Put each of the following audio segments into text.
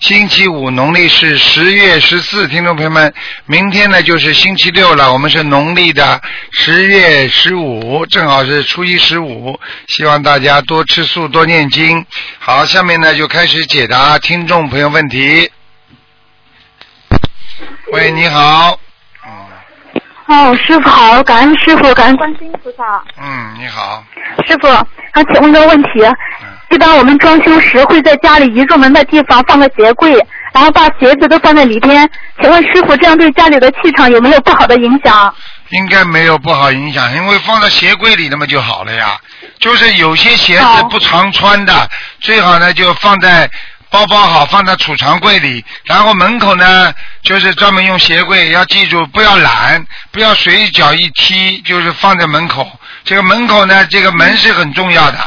星期五，农历是十月十四。听众朋友们，明天呢就是星期六了，我们是农历的十月十五，正好是初一十五。希望大家多吃素，多念经。好，下面呢就开始解答听众朋友问题。喂，你好。哦，师傅好，感恩师傅，感恩观世音菩萨。嗯，你好。师傅，想请问个问题，一般我们装修时会在家里一入门的地方放个鞋柜，然后把鞋子都放在里边。请问师傅，这样对家里的气场有没有不好的影响？应该没有不好影响，因为放在鞋柜里那么就好了呀。就是有些鞋子不常穿的，最好呢就放在。包包好，放在储藏柜里，然后门口呢，就是专门用鞋柜，要记住不要懒，不要随脚一踢，就是放在门口。这个门口呢，这个门是很重要的，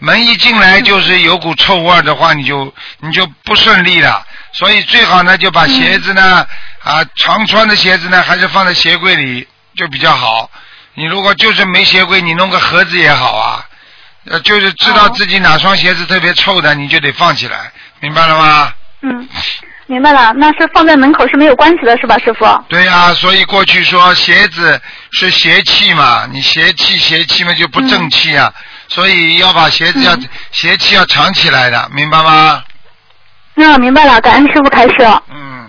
门一进来就是有股臭味的话，你就你就不顺利了。所以最好呢，就把鞋子呢，啊，常穿的鞋子呢，还是放在鞋柜里就比较好。你如果就是没鞋柜，你弄个盒子也好啊。呃，就是知道自己哪双鞋子特别臭的，你就得放起来。明白了吗？嗯，明白了。那是放在门口是没有关系的，是吧，师傅？对呀，所以过去说鞋子是邪气嘛，你邪气邪气嘛就不正气啊，所以要把鞋子要邪气要藏起来的，明白吗？那明白了，感恩师傅开示。嗯。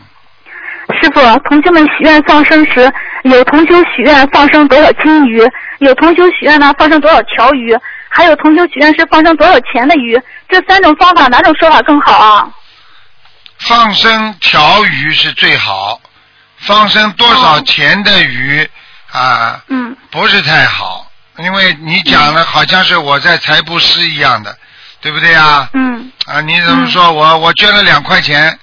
师傅，同学们许愿放生时，有同学许愿放生多少金鱼，有同学许愿呢放生多少条鱼。还有同修许愿是放生多少钱的鱼？这三种方法哪种说法更好啊？放生条鱼是最好，放生多少钱的鱼啊？嗯。不是太好，因为你讲的好像是我在财布施一样的，对不对啊？嗯。啊，你怎么说我我捐了两块钱，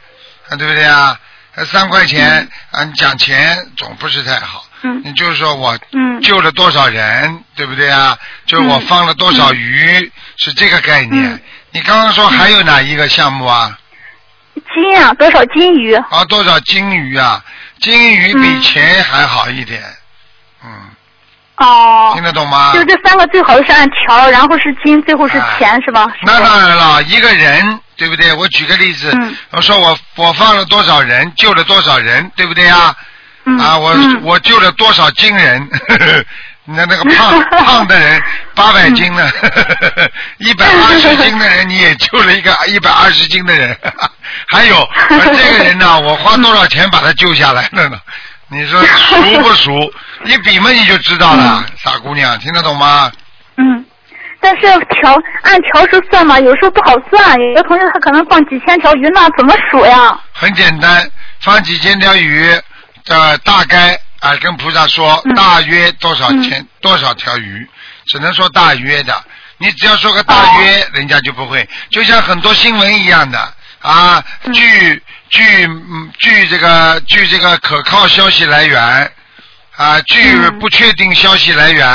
啊，对不对啊？三块钱啊，你讲钱总不是太好。嗯，你就是说我救了多少人，对不对啊？就是我放了多少鱼，是这个概念。你刚刚说还有哪一个项目啊？金啊，多少金鱼？啊，多少金鱼啊？金鱼比钱还好一点。嗯。哦。听得懂吗？就这三个最好的是按条，然后是金，最后是钱，是吧？那当然了，一个人对不对？我举个例子，我说我我放了多少人，救了多少人，对不对啊？啊，我我救了多少金人？那那个胖 胖的人八百斤呢，一百二十斤的人你也救了一个一百二十斤的人，还有这个人呢，我花多少钱把他救下来了呢？你说熟不熟？你比嘛你就知道了，傻姑娘，听得懂吗？嗯，但是条按条数算嘛，有时候不好算。有的同学他可能放几千条鱼，那怎么数呀？很简单，放几千条鱼。呃，大概啊，跟菩萨说大约多少钱，多少条鱼，只能说大约的。你只要说个大约，人家就不会。就像很多新闻一样的啊，据据据这个据这个可靠消息来源啊，据不确定消息来源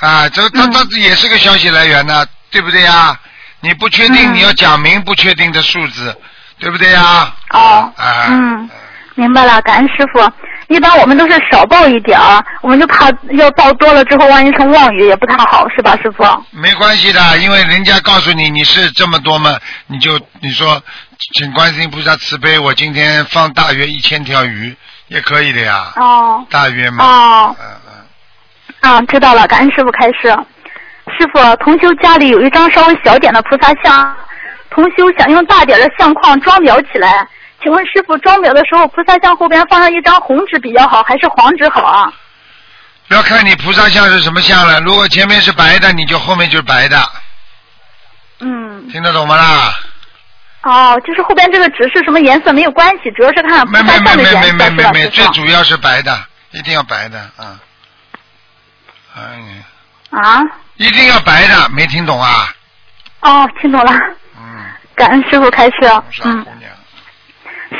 啊，这它它也是个消息来源呢，对不对呀？你不确定，你要讲明不确定的数字，对不对呀？哦，嗯。明白了，感恩师傅。一般我们都是少报一点儿，我们就怕要报多了之后，万一成妄语也不太好，是吧，师傅？没关系的，因为人家告诉你你是这么多嘛，你就你说，请观世音菩萨慈悲，我今天放大约一千条鱼也可以的呀。哦。大约嘛。哦。嗯嗯。啊，知道了，感恩师傅开示。师傅，同修家里有一张稍微小点的菩萨像，同修想用大点的相框装裱起来。请问师傅，装裱的时候，菩萨像后边放上一张红纸比较好，还是黄纸好啊？要看你菩萨像是什么像了。如果前面是白的，你就后面就是白的。嗯。听得懂吗啦？哦，就是后边这个纸是什么颜色没有关系，主要是看菩萨像的颜色没没最主要是白的，一定要白的啊。哎。啊？一定要白的，没听懂啊？哦，听懂了。嗯。感恩师傅开示。嗯。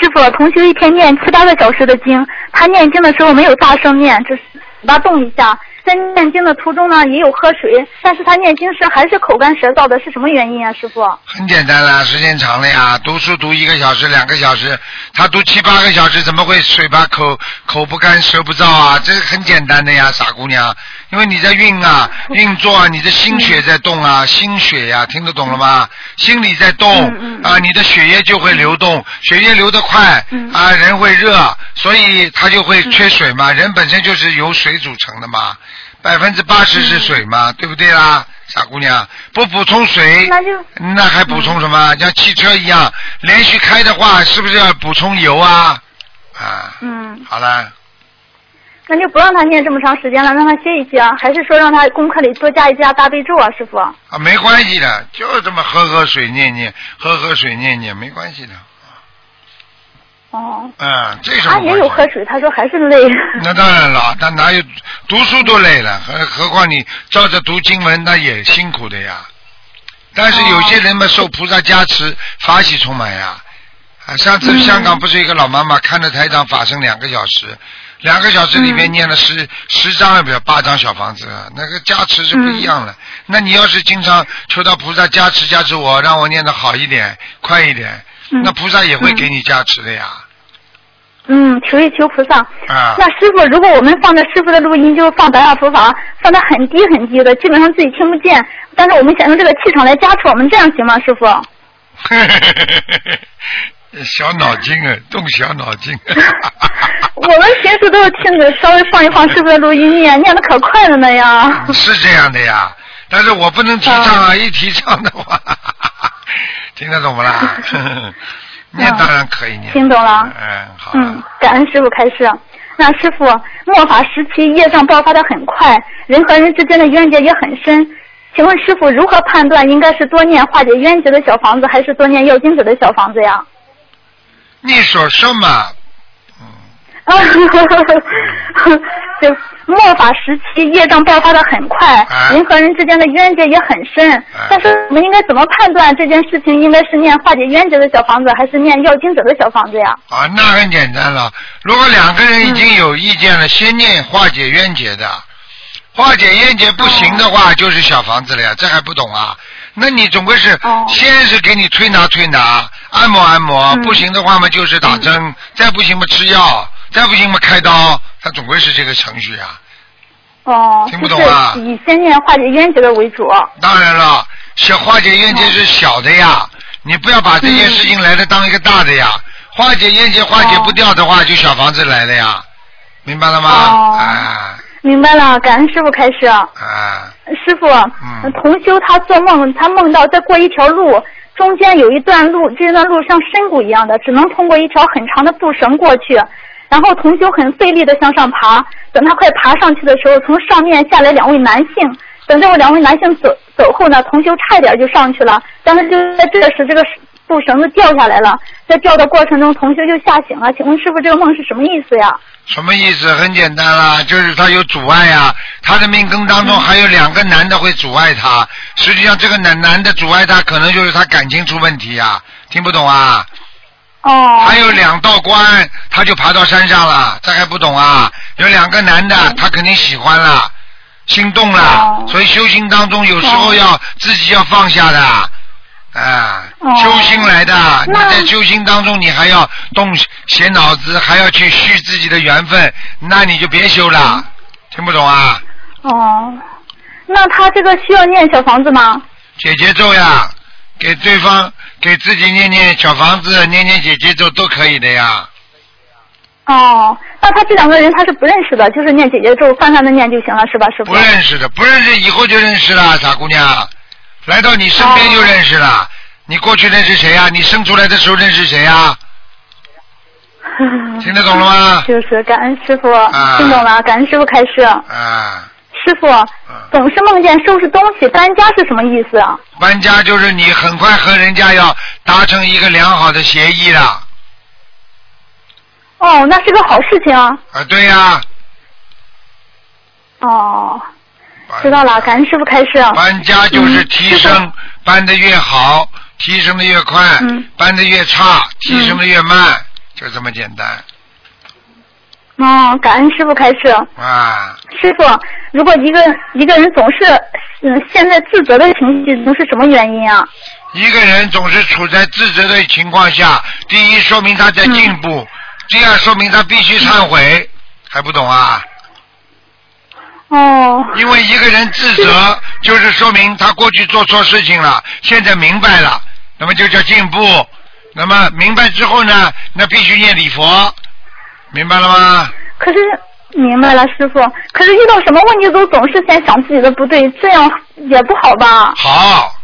师傅，同学一天念七八个小时的经，他念经的时候没有大声念，只是嘴巴动一下。在念经的途中呢，也有喝水，但是他念经时还是口干舌燥的，是什么原因啊，师傅？很简单啦，时间长了呀，读书读一个小时、两个小时，他读七八个小时，怎么会嘴巴口口不干舌不燥啊？这很简单的呀，傻姑娘，因为你在运啊，运作啊，你的心血在动啊，心血呀，听得懂了吗？心里在动啊，你的血液就会流动，血液流得快啊，人会热，所以他就会缺水嘛。人本身就是由水组成的嘛。百分之八十是水嘛，对不对啦，傻姑娘？不补充水，那就那还补充什么？像汽车一样，连续开的话，是不是要补充油啊？啊，嗯，好了，那就不让他念这么长时间了，让他歇一歇啊，还是说让他功课里多加一加大悲咒啊，师傅？啊，没关系的，就这么喝喝水念念，喝喝水念念，没关系的。哦，嗯，这种他也有喝水，他说还是累。那当然了，他哪有读书都累了，何何况你照着读经文，那也辛苦的呀。但是有些人嘛，受菩萨加持，法喜充满呀。啊，上次香港不是一个老妈妈看着台长法身两个小时，两个小时里面念了十十张也不要八张小房子，那个加持是不一样的。那你要是经常求到菩萨加持加持我，让我念的好一点、快一点，那菩萨也会给你加持的呀。嗯，求一求菩萨。啊。那师傅，如果我们放着师傅的录音，就是放白话佛法，放的很低很低的，基本上自己听不见。但是我们想用这个气场来加持我们，这样行吗，师傅？小脑筋啊，动小脑筋。我们平时都是听着，稍微放一放师傅的录音念，念的可快了呢呀。是这样的呀，但是我不能提倡啊，一提倡的话，听得懂不啦？念当然可以念。听懂了。嗯，好。嗯，感恩师傅开示。那师傅，末法时期业障爆发的很快，人和人之间的冤结也很深。请问师傅，如何判断应该是多念化解冤结的小房子，还是多念要经者的小房子呀？你说什么？啊，就末法时期业障爆发的很快，人和人之间的冤结也很深。但是我们应该怎么判断这件事情应该是念化解冤结的小房子，还是念要经者的小房子呀？啊，那很简单了。如果两个人已经有意见了，先念化解冤结的，化解冤结不行的话，就是小房子了呀。这还不懂啊？那你总归是先是给你推拿推拿，按摩按摩，不行的话嘛就是打针，再不行嘛吃药。再不行嘛，开刀，他总归是这个程序啊。哦。听不懂啊？以先念化解冤结的为主。当然了，小化解冤结是小的呀，你不要把这件事情来的当一个大的呀。化解冤结化解不掉的话，就小房子来了呀，明白了吗？哦。啊。明白了，感恩师傅开始。啊。师傅，嗯同修他做梦，他梦到在过一条路，中间有一段路，这段路像深谷一样的，只能通过一条很长的布绳过去。然后同修很费力的向上爬，等他快爬上去的时候，从上面下来两位男性。等这两位男性走走后呢，同修差一点就上去了，但是就在这时，这个布绳子掉下来了。在掉的过程中，同修就吓醒了。请问师傅，这个梦是什么意思呀？什么意思？很简单啦，就是他有阻碍呀。他的命根当中还有两个男的会阻碍他。实际上，这个男男的阻碍他，可能就是他感情出问题呀。听不懂啊？哦，还有两道关，他就爬到山上了，这还不懂啊？有两个男的，他肯定喜欢了，心动了，所以修行当中有时候要自己要放下的，啊，修心来的。你在修心当中，你还要动写脑子，还要去续自己的缘分，那你就别修了，听不懂啊？哦，那他这个需要念小房子吗？姐姐咒呀，给对方。给自己念念小房子，念念姐姐咒都可以的呀。哦，那他这两个人他是不认识的，就是念姐姐咒，泛泛的念就行了，是吧，师傅？不认识的，不认识以后就认识了，傻姑娘，来到你身边就认识了。你过去认识谁呀？你生出来的时候认识谁呀？听得懂了吗？就是感恩师傅，听懂了，感恩师傅开示。啊。师傅，总是梦见收拾东西搬家是什么意思啊？搬家就是你很快和人家要达成一个良好的协议了。哦，那是个好事情。啊，啊对呀。哦，知道了，感恩师傅开示。搬家就是提升，搬得越好，提升的越快；搬得越差，提升的越慢，就这么简单。哦，感恩师傅开示。啊，师傅，如果一个一个人总是嗯现在自责的情绪都，是什么原因啊？一个人总是处在自责的情况下，第一说明他在进步，第二说明他必须忏悔，还不懂啊？哦，因为一个人自责，就是说明他过去做错事情了，现在明白了，那么就叫进步。那么明白之后呢，那必须念礼佛，明白了吗？可是明白了，师傅。可是遇到什么问题都总是先想自己的不对，这样也不好吧？好，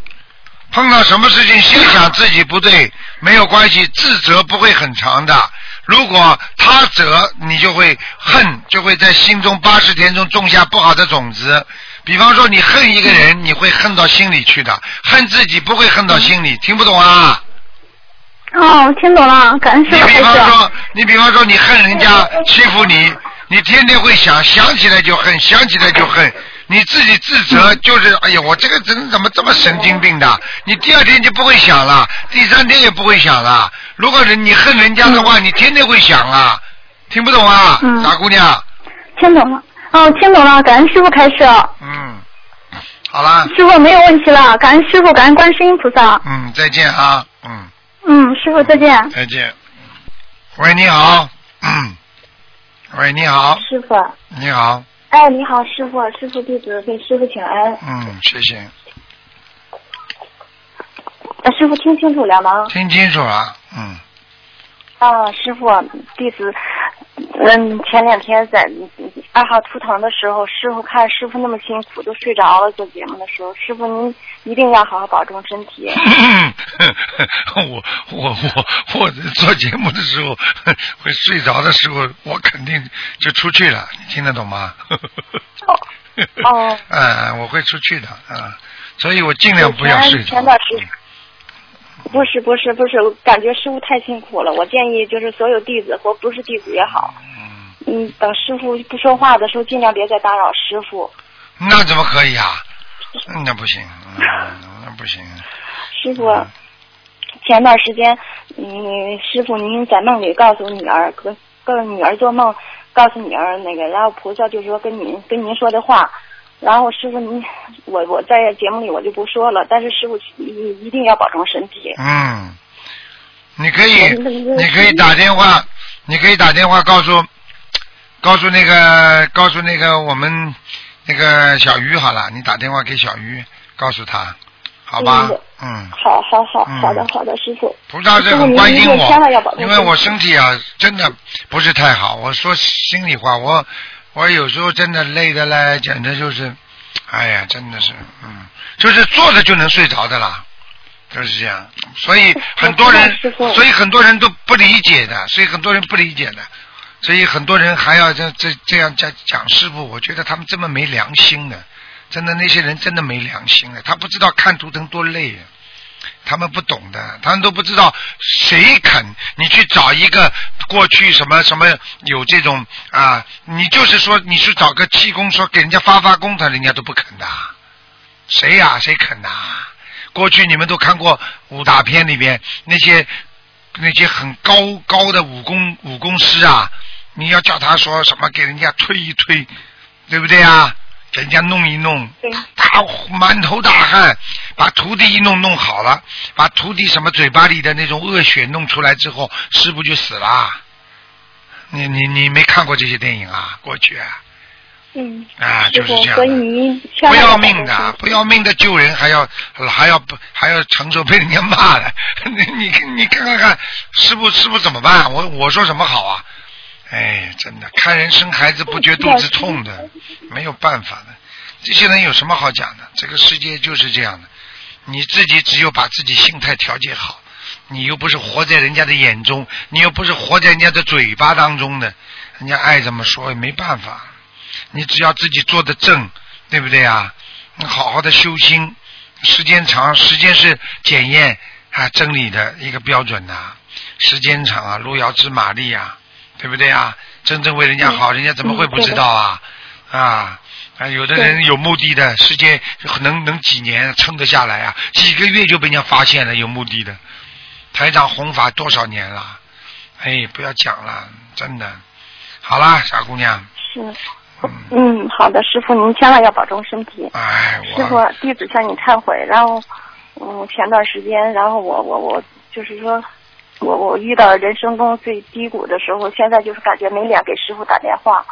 碰到什么事情先想自己不对，没有关系，自责不会很长的。如果他责，你就会恨，就会在心中八十天中种下不好的种子。比方说，你恨一个人，你会恨到心里去的，恨自己不会恨到心里。听不懂啊？哦，听懂了，感恩师你比傅开示。方说，你比方说，你恨人家欺负你，你天天会想，想起来就恨，想起来就恨。你自己自责就是，哎呀，我这个人怎么这么神经病的？你第二天就不会想了，第三天也不会想了。如果人你恨人家的话，你天天会想啊。听不懂啊，嗯傻姑娘？听懂了，哦，听懂了，感恩师傅开始。嗯，好了，师傅没有问题了，感恩师傅，感恩观世音菩萨。嗯，再见啊，嗯，嗯，师傅再见。再见。喂，你好，嗯，喂，你好，师傅，你好，哎，你好，师傅，师傅弟子给师傅请安。嗯，谢谢。呃，师傅听清楚了吗？听清楚了，嗯，啊，师傅，弟子，嗯，前两天在二号图腾的时候，师傅看师傅那么辛苦，都睡着了。做节目的时候，师傅您一定要好好保重身体。我我我我做节目的时候会睡着的时候，我肯定就出去了，你听得懂吗？哦哦，嗯，我会出去的，嗯，所以我尽量不要睡着。前段时不是不是不是，我感觉师傅太辛苦了。我建议就是所有弟子或不是弟子也好，嗯，嗯，等师傅不说话的时候，尽量别再打扰师傅。那怎么可以啊？嗯那不行，嗯，那不行。师傅，前段时间，嗯，师傅您在梦里告诉女儿，跟跟女儿做梦，告诉女儿那个，然后菩萨就说跟您跟您说的话，然后师傅你，我我在节目里我就不说了，但是师傅一一定要保重身体。嗯，你可以，你可以打电话，你可以打电话告诉，告诉那个，告诉那个我们那个小鱼好了，你打电话给小鱼，告诉他，好吧嗯？嗯，好好好嗯好的好的，师傅。菩萨是很关心我，因为我身身体啊真的不是太好。我说心里话，我我有时候真的累的嘞，简直就是，哎呀，真的是，嗯，就是坐着就能睡着的啦，就是这样。所以很多人所以很多人都不理解的，所以很多人不理解的，所以很多人还要这这这样讲讲师傅，我觉得他们这么没良心的，真的那些人真的没良心的，他不知道看图腾多累啊。他们不懂的，他们都不知道谁肯你去找一个过去什么什么有这种啊，你就是说你去找个气功说给人家发发功，他人家都不肯的，谁呀、谁肯呐、过去你们都看过武打片里边那些那些很高高的武功武功师啊，你要叫他说什么给人家推一推，对不对啊？给人家弄一弄，大满头大汗，把徒弟一弄弄好了，把徒弟什么嘴巴里的那种恶血弄出来之后，师傅就死了。你你你没看过这些电影啊？过去啊，嗯，啊就是这样，所以您千不要命的不要命的救人，还要还要不还要承受被人家骂的。你你你看看看，师傅师傅怎么办？我我说什么好啊？哎，真的，看人生孩子不觉肚子痛的，没有办法的。这些人有什么好讲的？这个世界就是这样的，你自己只有把自己心态调节好，你又不是活在人家的眼中，你又不是活在人家的嘴巴当中的，人家爱怎么说也没办法。你只要自己做的正，对不对啊？你好好的修心，时间长，时间是检验啊真理的一个标准呐、时间长啊，路遥知马力啊，对不对啊？真正为人家好，人家怎么会不知道啊？啊啊！有的人有目的的，时间能能几年撑得下来啊？几个月就被人家发现了有目的的。台长弘法多少年了？哎，不要讲了，真的。好啦，傻姑娘，是，嗯，好的，师傅您千万要保重身体。哎，师傅，弟子向你忏悔。然后，嗯，前段时间，然后我我我就是说，我我遇到人生中最低谷的时候，现在就是感觉没脸给师傅打电话。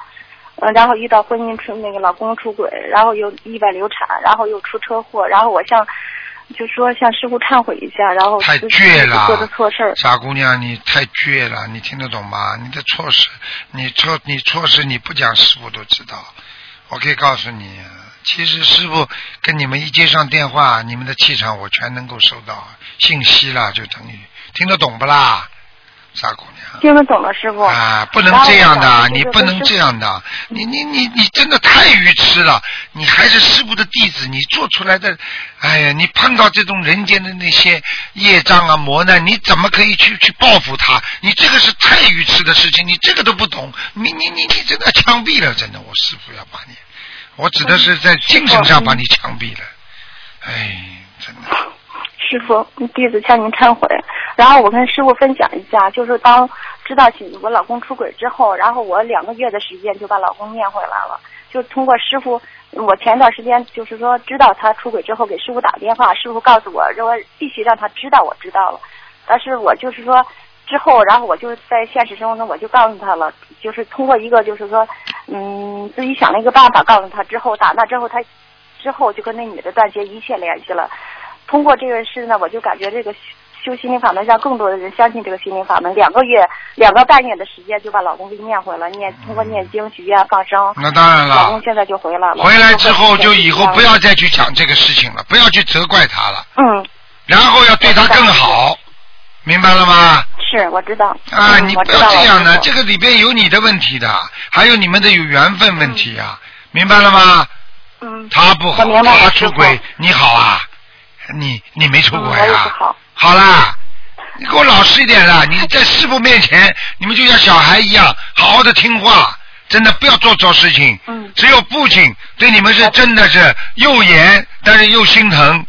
嗯，然后遇到婚姻出那个老公出轨，然后又意外流产，然后又出车祸，然后我向就说向师傅忏悔一下，然后太倔了做的错事儿。傻姑娘，你太倔了，你听得懂吗？你的错事，你错你错事你不讲，师傅都知道。我可以告诉你，其实师傅跟你们一接上电话，你们的气场我全能够收到信息了，就等于听得懂不啦？傻姑娘。听得懂了，师傅。啊，不能这样的，你不能这样的，你你你你真的太愚痴了，你还是师傅的弟子，你做出来的，哎呀，你碰到这种人间的那些业障啊磨难，你怎么可以去去报复他？你这个是太愚痴的事情，你这个都不懂，你你你你真的枪毙了，真的，我师傅要把你，我指的是在精神上把你枪毙了，哎，真的。师傅，弟子向您忏悔。然后我跟师傅分享一下，就是当知道我老公出轨之后，然后我两个月的时间就把老公念回来了。就通过师傅，我前段时间就是说知道他出轨之后，给师傅打电话，师傅告诉我说必须让他知道我知道了。但是我就是说之后，然后我就在现实生活中我就告诉他了，就是通过一个就是说，嗯，自己想了一个办法告诉他之后，打那之后他之后就跟那女的断绝一切联系了。通过这个事呢，我就感觉这个修心灵法门，让更多的人相信这个心灵法门。两个月、两个半月的时间，就把老公给念回了，念通过念经、许愿、放生。那当然了。老公现在就回来了。回来之后，就以后不要再去讲这个事情了，不要去责怪他了。嗯。然后要对他更好，明白了吗？是，我知道。啊，嗯、你不要这样的，这个里边有你的问题的，还有你们的有缘分问题啊，明白了吗？嗯。他不好，他出轨，你好啊。你你没出轨啊？好，好啦，你给我老实一点啦！你在师傅面前，你们就像小孩一样，好好的听话，真的不要做错事情。嗯。只有父亲对你们是真的是又严，但是又心疼。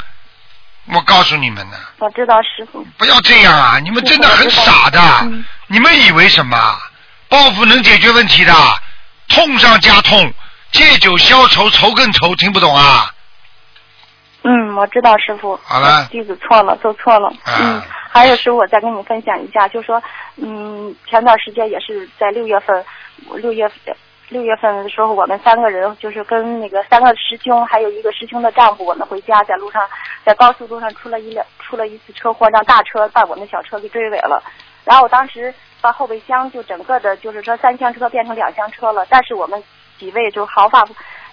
我告诉你们呢。我知道师傅。不要这样啊！你们真的很傻的。嗯、你们以为什么？报复能解决问题的？痛上加痛，借酒消愁，愁更愁，听不懂啊？嗯，我知道师傅，好了，弟子错了，做错了。啊、嗯，还有师傅，我再跟你分享一下，就说，嗯，前段时间也是在六月份，六月六月份的时候，我们三个人就是跟那个三个师兄，还有一个师兄的丈夫，我们回家，在路上，在高速路上出了一辆出了一次车祸，让大车把我们小车给追尾了。然后我当时把后备箱就整个的，就是说三厢车变成两厢车了，但是我们几位就毫发。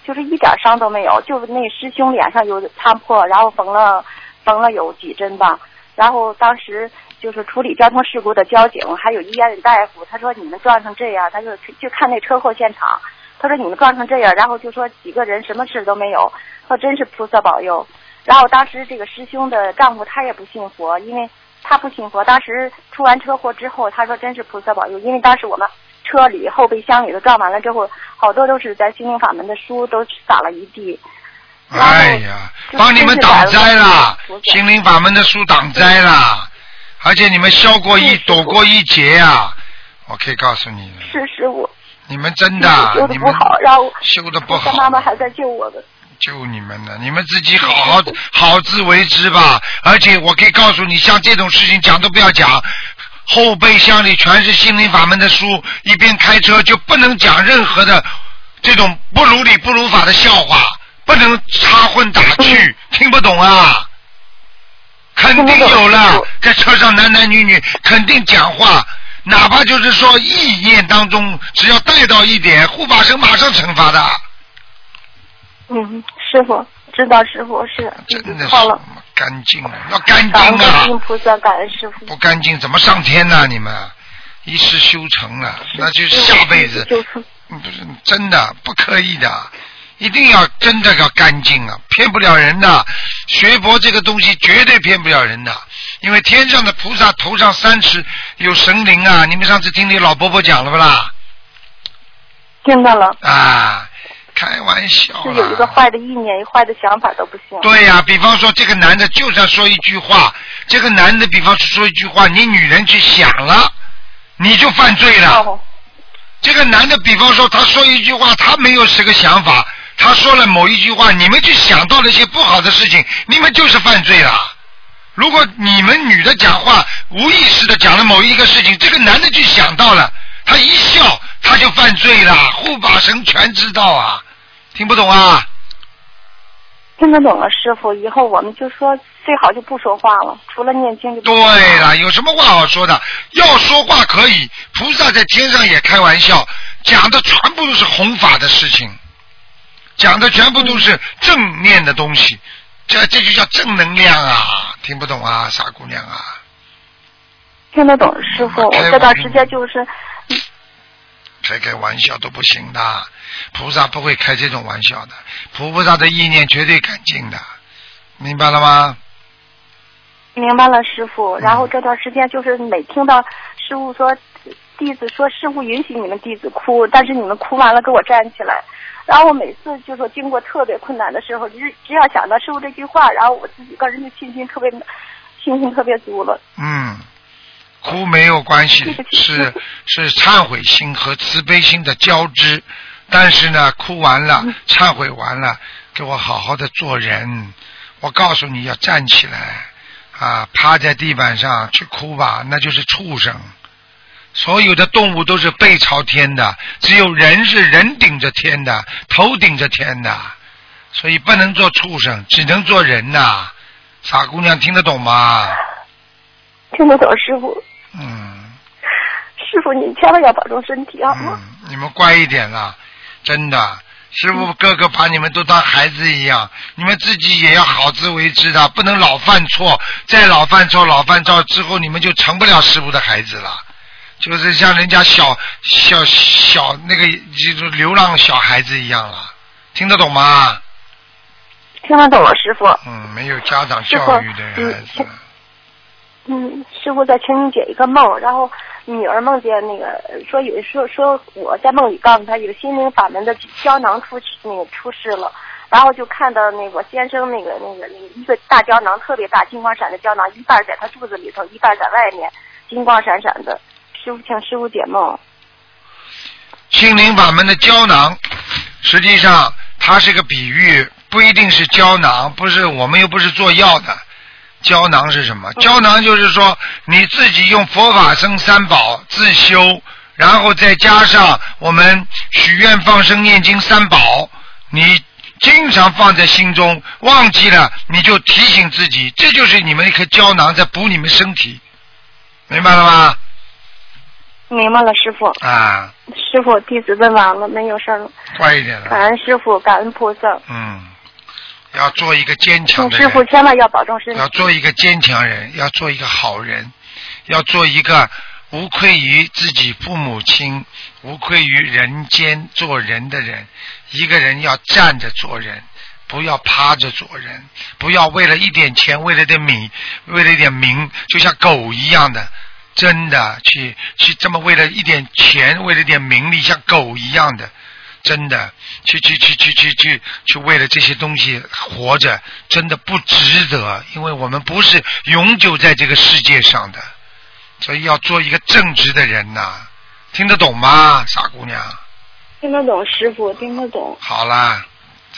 就是一点伤都没有，就是那师兄脸上有擦破，然后缝了缝了有几针吧。然后当时就是处理交通事故的交警，还有医院的大夫，他说你们撞成这样，他就就看那车祸现场，他说你们撞成这样，然后就说几个人什么事都没有，说真是菩萨保佑。然后当时这个师兄的丈夫他也不信佛，因为他不信佛。当时出完车祸之后，他说真是菩萨保佑，因为当时我们。车里后备箱里头撞完了之后，好多都是在心灵法门的书都洒了一地。哎呀，帮你们挡灾了，心灵法门的书挡灾了，而且你们消过一躲过一劫啊！我可以告诉你。是师傅。你们真的，修的不好，然后修的不好。妈妈还在救我的。救你们呢，你们自己好好好自为之吧。而且我可以告诉你，像这种事情讲都不要讲。后备箱里全是心灵法门的书，一边开车就不能讲任何的这种不如理不如法的笑话，不能插混打趣，听不懂啊？肯定有了，在车上男男女女肯定讲话，哪怕就是说意念当中，只要带到一点，护法神马上惩罚的。嗯，师傅知道，师傅是真的是错了。干净啊，要干净感啊！恩菩萨，感恩师傅。不干净怎么上天呢？你们一世修成了，那就下辈子就是不是真的不可以的，一定要真的要干净啊，骗不了人的。学佛这个东西绝对骗不了人的，因为天上的菩萨头上三尺有神灵啊！你们上次听你老伯伯讲了不啦？听到了。啊，开玩笑是有一个坏的意念，一坏的想法都不行。对呀、比方说这个男的就算说一句话，这个男的比方说说一句话，你女人去想了，你就犯罪了。哦这个男的，比方说他说一句话，他没有这个想法，他说了某一句话，你们就想到了一些不好的事情，你们就是犯罪了。如果你们女的讲话无意识的讲了某一个事情，这个男的就想到了，他一笑他就犯罪了，护法神全知道啊，听不懂啊？听得懂了，师傅，以后我们就说最好就不说话了，除了念经就对了，有什么话好说的？要说话可以，菩萨在天上也开玩笑，讲的全部都是弘法的事情，讲的全部都是正面的东西，这这就叫正能量啊！听不懂啊，傻姑娘啊！听得懂，师傅，我这段时间就是开开玩笑都不行的，菩萨不会开这种玩笑的，菩萨的意念绝对干净的，明白了吗？明白了，师傅。然后这段时间就是每听到师傅说弟子说师傅允许你们弟子哭，但是你们哭完了给我站起来。然后我每次就说经过特别困难的时候，只只要想到师傅这句话，然后我自己个人的信心特别信心特别足了。嗯，哭没有关系，是是忏悔心和慈悲心的交织。但是呢，哭完了，忏悔完了，给我好好的做人。我告诉你要站起来啊，趴在地板上去哭吧，那就是畜生。所有的动物都是背朝天的，只有人是人顶着天的，头顶着天的，所以不能做畜生，只能做人呐、傻姑娘听得懂吗？听得懂，师傅。嗯。师傅，你千万要保重身体好吗？嗯，你们乖一点啦，真的。师傅哥哥把你们都当孩子一样，你们自己也要好自为之的，不能老犯错，再老犯错、老犯错之后，你们就成不了师傅的孩子了。就是像人家小小小那个就是流浪小孩子一样了，听得懂吗？听得懂了，师傅。嗯，没有家长教育的孩子。嗯，师傅在请你解一个梦，然后女儿梦见那个说有说说我在梦里告诉她有心灵法门的胶囊出那个出世了，然后就看到那个先生那个那个那个一个大胶囊特别大金光闪的胶囊，一半在他肚子里头，一半在外面，金光闪闪的。师傅，请师傅解梦。心灵法门的胶囊，实际上它是个比喻，不一定是胶囊，不是我们又不是做药的。胶囊是什么？胶囊就是说你自己用佛法僧三宝自修，然后再加上我们许愿放生念经三宝，你经常放在心中，忘记了你就提醒自己，这就是你们一颗胶囊在补你们身体，明白了吗？明白了，师傅。啊，师傅，弟子问完了，没有事了。快一点了。感恩师傅，感恩菩萨。嗯，要做一个坚强的人。师傅千万要保重身体。要做一个坚强人，要做一个好人，要做一个无愧于自己父母亲、无愧于人间做人的人。一个人要站着做人，不要趴着做人，不要为了一点钱、为了点米、为了一点名，就像狗一样的，真的去去这么为了一点钱、为了一点名利，像狗一样的。真的，去去去去去去去为了这些东西活着，真的不值得，因为我们不是永久在这个世界上的，所以要做一个正直的人呐、听得懂吗，傻姑娘？听得懂，师傅听得懂。好啦，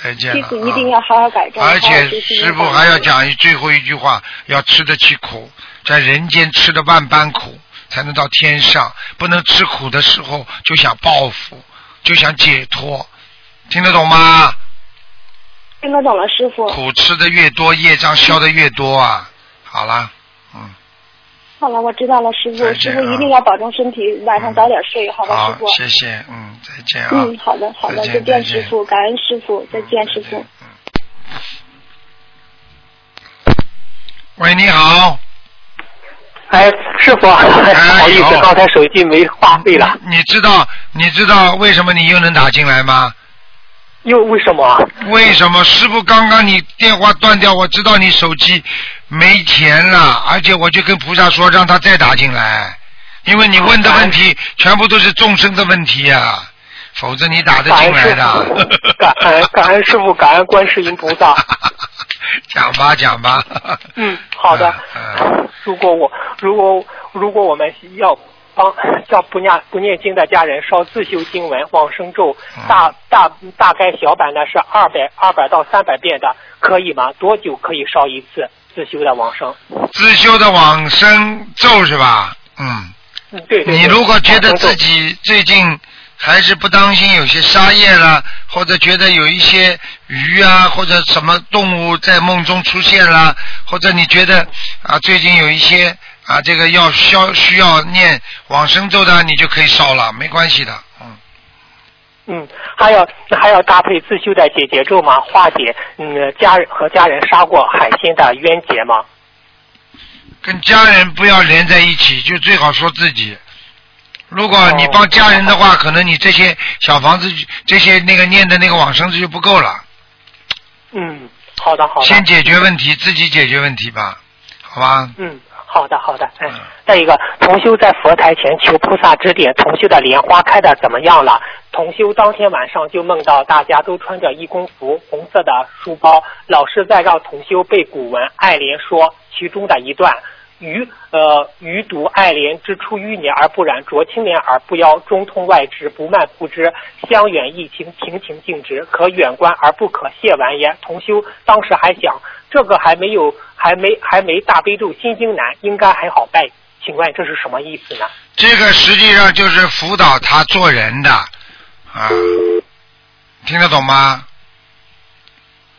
再见了一定要好好改正。而且师傅还要讲一最后一句话，要吃得起苦，在人间吃的万般苦，才能到天上。不能吃苦的时候就想报复，就想解脱，听得懂吗？听得懂了，师傅。苦吃的越多，业障消的越多啊！好了，嗯，好了，我知道了，师傅。师傅一定要保重身体，晚上早点睡，好吧，师好傅。，谢谢，嗯，再见啊。嗯，好的，好的，再见师傅，感恩师傅，再见，师傅。喂，你好，哎，师傅，哎 不好意思，刚才手机没话费了。你知道你知道为什么你又能打进来吗？又为什么？为什么师傅刚刚你电话断掉？我知道你手机没钱了，而且我就跟菩萨说让他再打进来，因为你问的问题全部都是众生的问题呀、否则你打得进来的。，感恩感恩师傅，感恩观世音菩萨。讲吧讲吧。嗯，好的嗯嗯。如果我如果如果我们要帮 叫不念不念经的家人烧自修经文往生咒，嗯大大大概小版呢是二百二百到三百遍的，可以吗？多久可以烧一次自修的往生？自修的往生咒是吧？嗯。嗯，对对对。你如果觉得自己最近还是不当心，有些杀业啦，或者觉得有一些鱼啊或者什么动物在梦中出现啦，或者你觉得啊最近有一些啊这个要需要需要念往生咒的，你就可以烧了，没关系的，嗯。嗯，还要还要搭配自修的解结咒吗？化解嗯家人和家人杀过海鲜的冤结吗？跟家人不要连在一起，就最好说自己。如果你哦帮家人的话，可能你这些小房子、这些那个念的那个往生咒就不够了。嗯，好的好的。先解决问题，自己解决问题吧，好吧？嗯，好的好的，哎嗯，再一个，同修在佛台前求菩萨指点，同修的莲花开的怎么样了？同修当天晚上就梦到大家都穿着义工服，红色的书包，老师在让同修背古文《爱莲说》其中的一段。余呃余独爱莲之出淤泥而不染，濯清涟而不妖，中通外直，不蔓不枝，香远益清，亭亭净直，可远观而不可亵玩焉。同修当时还想，这个还没有还没还没大悲咒心经难，应该还好拜。请问这是什么意思呢？这个实际上就是辅导他做人的啊，听得懂吗？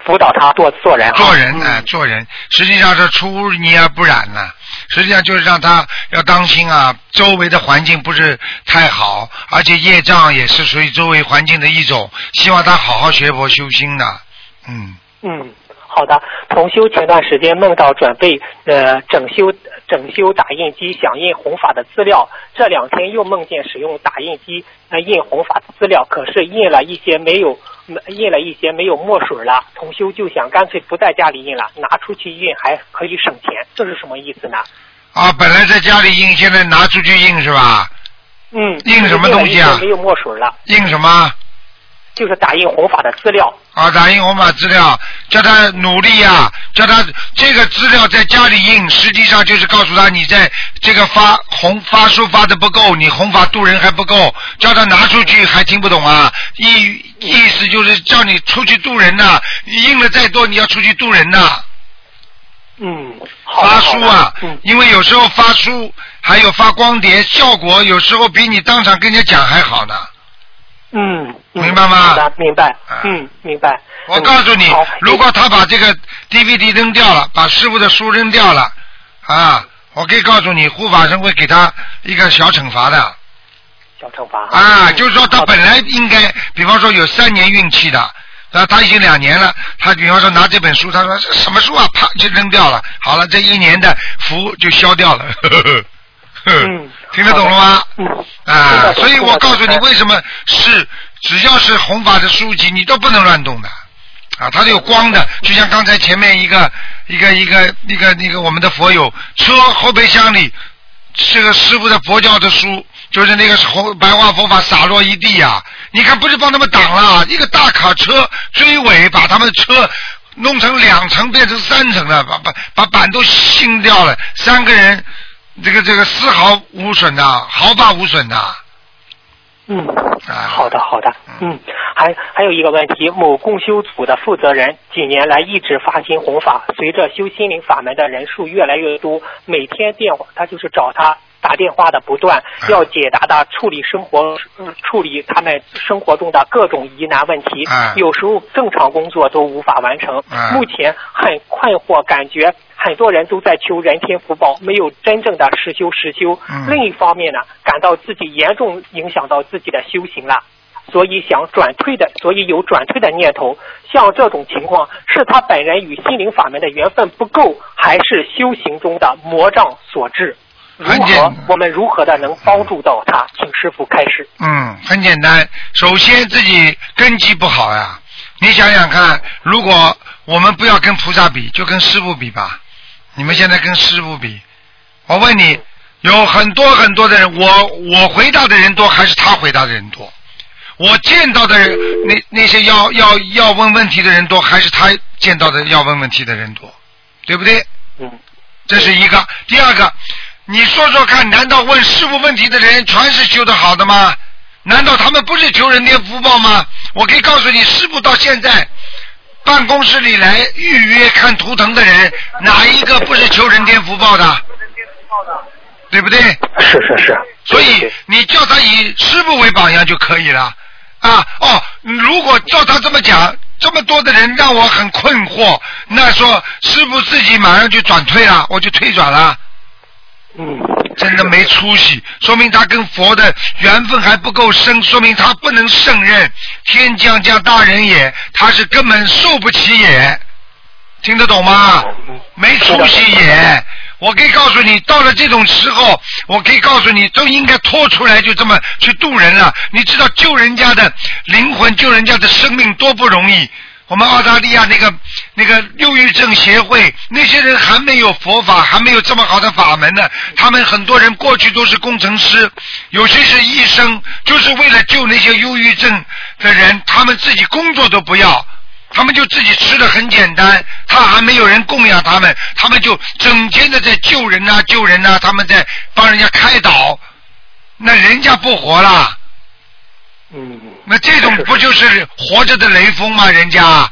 辅导他做做人啊，做人呢啊，做人，实际上是出污泥而不染呢、实际上就是让他要当心啊，周围的环境不是太好，而且业障也是属于周围环境的一种，希望他好好学佛修心的，嗯。嗯，好的。同修前段时间梦到准备呃整修整修打印机想印弘法的资料，这两天又梦见使用打印机呃印弘法的资料，可是印了一些没有印了一些没有墨水了。同修就想干脆不在家里印了，拿出去印还可以省钱，这是什么意思呢？啊，本来在家里印，现在拿出去印是吧？嗯，印什么东西啊没有墨水了，印什么？就是打印弘法的资料。啊，打印弘法资料，叫他努力呀、叫他这个资料在家里印，实际上就是告诉他你在这个发弘发书发的不够，你弘法度人还不够，叫他拿出去还听不懂啊？意意思就是叫你出去度人呐、你印了再多，你要出去度人呐、嗯，好发书啊嗯，因为有时候发书还有发光碟，效果有时候比你当场跟人家讲还好呢。嗯，嗯明白吗明白啊。嗯，明白。我告诉你嗯，如果他把这个 DVD 扔掉了，把师傅的书扔掉了，啊，我可以告诉你，护法神会给他一个小惩罚的。小惩罚啊，嗯就是说他本来应该，比方说有三年运气的，啊，他已经两年了，他比方说拿这本书，他说这什么书啊，啪就扔掉了，好了，这一年的福就消掉了。呵呵呵嗯 听得懂了吗？嗯，啊所以我告诉你，为什么是只要是弘法的书籍，你都不能乱动的。啊，它是有光的，就像刚才前面一个一个一个一个那个我们的佛友车后备箱里，这个师傅的佛教的书，就是那个红白话佛法洒落一地啊！你看，不是帮他们挡了，一个大卡车追尾，把他们的车弄成两层变成三层了，把把把板都掀掉了，三个人这个这个丝毫无损的，毫发无损的。嗯，好的好的，嗯，还还有一个问题，某共修组的负责人几年来一直发心弘法，随着修心灵法门的人数越来越多，每天电话他就是找他打电话的不断，嗯要解答的处理生活，嗯处理他们生活中的各种疑难问题嗯，有时候正常工作都无法完成嗯，目前很困惑，感觉很多人都在求人天福报，没有真正的实修实修。嗯另一方面呢，感到自己严重影响到自己的修行了。所以想转退的，所以有转退的念头。像这种情况，是他本人与心灵法门的缘分不够，还是修行中的魔障所致？如何我们如何的能帮助到他？请师傅开始。嗯，很简单，首先自己根基不好呀。你想想看，如果我们不要跟菩萨比，就跟师傅比吧。你们现在跟师傅比，我问你，有很多很多的人，我我回答的人多，还是他回答的人多？我见到的人，那那些要要要问问题的人多，还是他见到的要问问题的人多？对不对？嗯这是一个。第二个，你说说看，难道问师傅问题的人全是修得好的吗？难道他们不是求人间福报吗？我可以告诉你，师傅到现在办公室里来预约看图腾的人，哪一个不是求人天福报的？对不对？是是是。所以你叫他以师傅为榜样就可以了。啊哦，如果照他这么讲，这么多的人让我很困惑，那说师傅自己马上就转退了，我就退转了。嗯，真的没出息，说明他跟佛的缘分还不够深，说明他不能胜任天将降大人也，他是根本受不起也，听得懂吗？没出息也。我可以告诉你，到了这种时候，我可以告诉你，都应该拖出来，就这么去渡人了。你知道救人家的灵魂、救人家的生命多不容易。我们澳大利亚那个那个忧郁症协会，那些人还没有佛法，还没有这么好的法门呢。他们很多人过去都是工程师，有些是医生，就是为了救那些忧郁症的人，他们自己工作都不要，他们就自己吃的很简单，他还没有人供养他们，他们就整天的在救人呐、救人呐、他们在帮人家开导，那人家不活了。嗯那这种不就是活着的雷锋吗？人家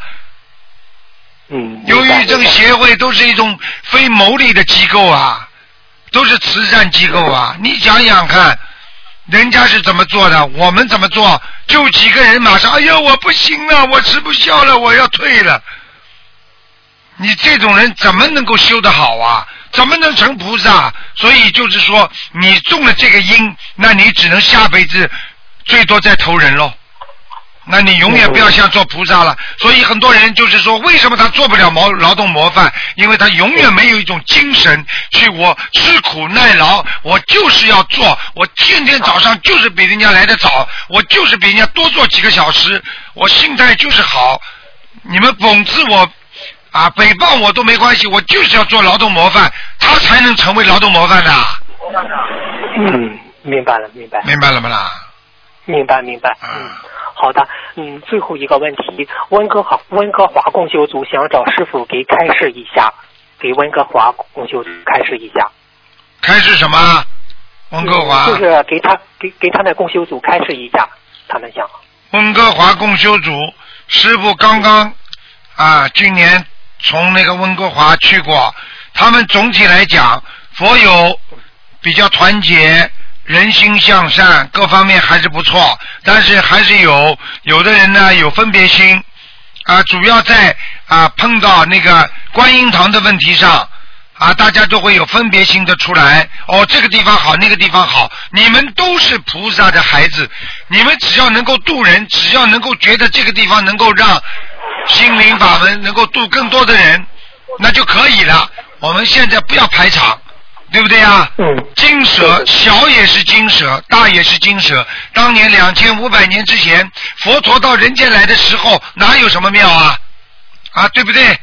嗯。忧郁症协会都是一种非牟利的机构啊，都是慈善机构啊。你想想看，人家是怎么做的，我们怎么做？就几个人马上，哎呦，我不行了，我吃不消了，我要退了。你这种人怎么能够修得好啊？怎么能成菩萨？所以就是说，你中了这个因，那你只能下辈子最多再投人喽。那你永远不要想做菩萨了。所以很多人就是说，为什么他做不了劳劳动模范？因为他永远没有一种精神，去我吃苦耐劳，我就是要做，我天天早上就是比人家来的早，我就是比人家多做几个小时，我心态就是好。你们讽刺我啊，诽谤我都没关系，我就是要做劳动模范，他才能成为劳动模范的。嗯，明白了，明白。明白了吗啦？明白明白。嗯，好的。嗯，最后一个问题，温哥华温哥华共修组想找师傅给开示一下，给温哥华共修组开示一下。开示什么？温哥华。就是给他给给他们共修组开示一下，他们想。温哥华共修组师傅刚刚啊，今年从那个温哥华去过，他们总体来讲，佛友比较团结，人心向善，各方面还是不错，但是还是有有的人呢有分别心啊，主要在啊碰到那个观音堂的问题上。啊，大家都会有分别心的出来。哦，这个地方好，那个地方好。你们都是菩萨的孩子，你们只要能够渡人，只要能够觉得这个地方能够让心灵法门能够渡更多的人，那就可以了。我们现在不要排场，对不对啊？嗯。金蛇小也是金蛇，大也是金蛇。当年两千五百年之前，佛陀到人间来的时候，哪有什么庙啊？啊，对不对？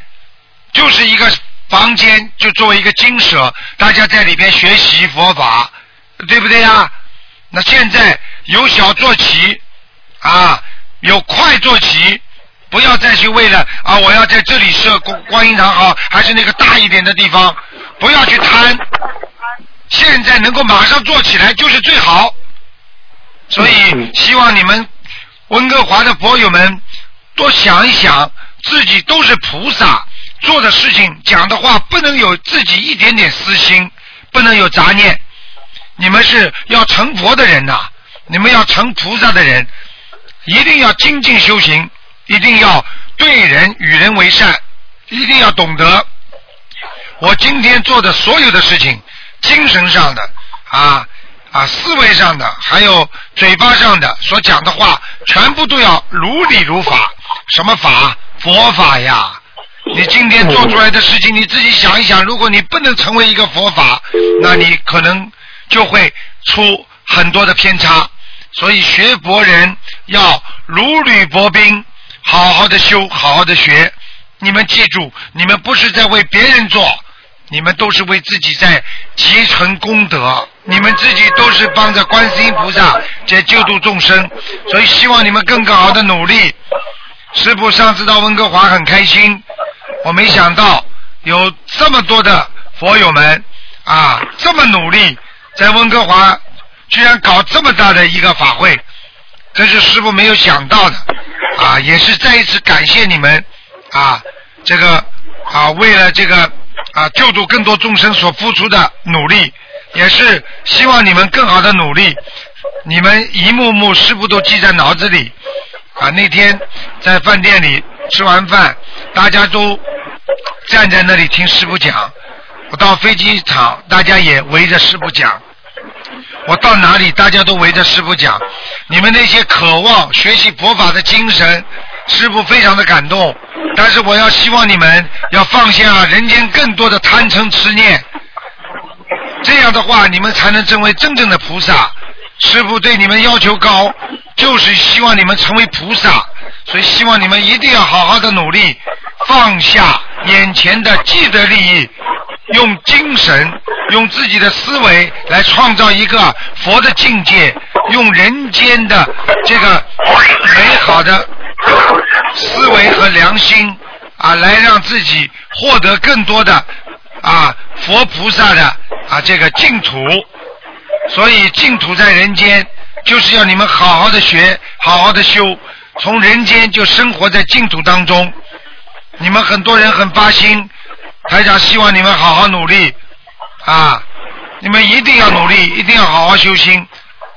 就是一个。房间就作为一个金舍，大家在里边学习佛法，对不对呀？那现在由小做起啊，由快做起，不要再去为了啊，我要在这里设观观音堂好，还是那个大一点的地方，不要去贪。现在能够马上做起来就是最好，所以希望你们温哥华的佛友们多想一想，自己都是菩萨。做的事情、讲的话不能有自己一点点私心，不能有杂念。你们是要成佛的人呐，你们要成菩萨的人，一定要精进修行，一定要对人与人为善，一定要懂得。我今天做的所有的事情，精神上的啊啊，思维上的，还有嘴巴上的所讲的话，全部都要如理如法。什么法？佛法呀！你今天做出来的事情，你自己想一想。如果你不能成为一个佛法，那你可能就会出很多的偏差。所以学佛人要如履薄冰，好好的修，好好的学。你们记住，你们不是在为别人做，你们都是为自己在积成功德。你们自己都是帮着观世音菩萨在救度众生，所以希望你们更更好的努力。师傅上次到温哥华很开心。我没想到有这么多的佛友们啊，这么努力，在温哥华居然搞这么大的一个法会，这是师傅没有想到的啊，也是再一次感谢你们啊，这个啊，为了这个啊救度更多众生所付出的努力，也是希望你们更好的努力。你们一幕幕师傅都记在脑子里啊。那天在饭店里吃完饭，大家都站在那里听师傅讲。我到飞机场，大家也围着师傅讲。我到哪里，大家都围着师傅讲。你们那些渴望学习佛法的精神，师傅非常的感动。但是我要希望你们要放下人间更多的贪嗔痴念，这样的话，你们才能成为真正的菩萨。师傅对你们要求高，就是希望你们成为菩萨，所以希望你们一定要好好的努力，放下眼前的既得利益，用精神，用自己的思维来创造一个佛的境界，用人间的这个美好的思维和良心啊，来让自己获得更多的啊佛菩萨的啊这个净土。所以净土在人间，就是要你们好好的学，好好的修，从人间就生活在净土当中。你们很多人很发心，台长希望你们好好努力啊！你们一定要努力，一定要好好修心。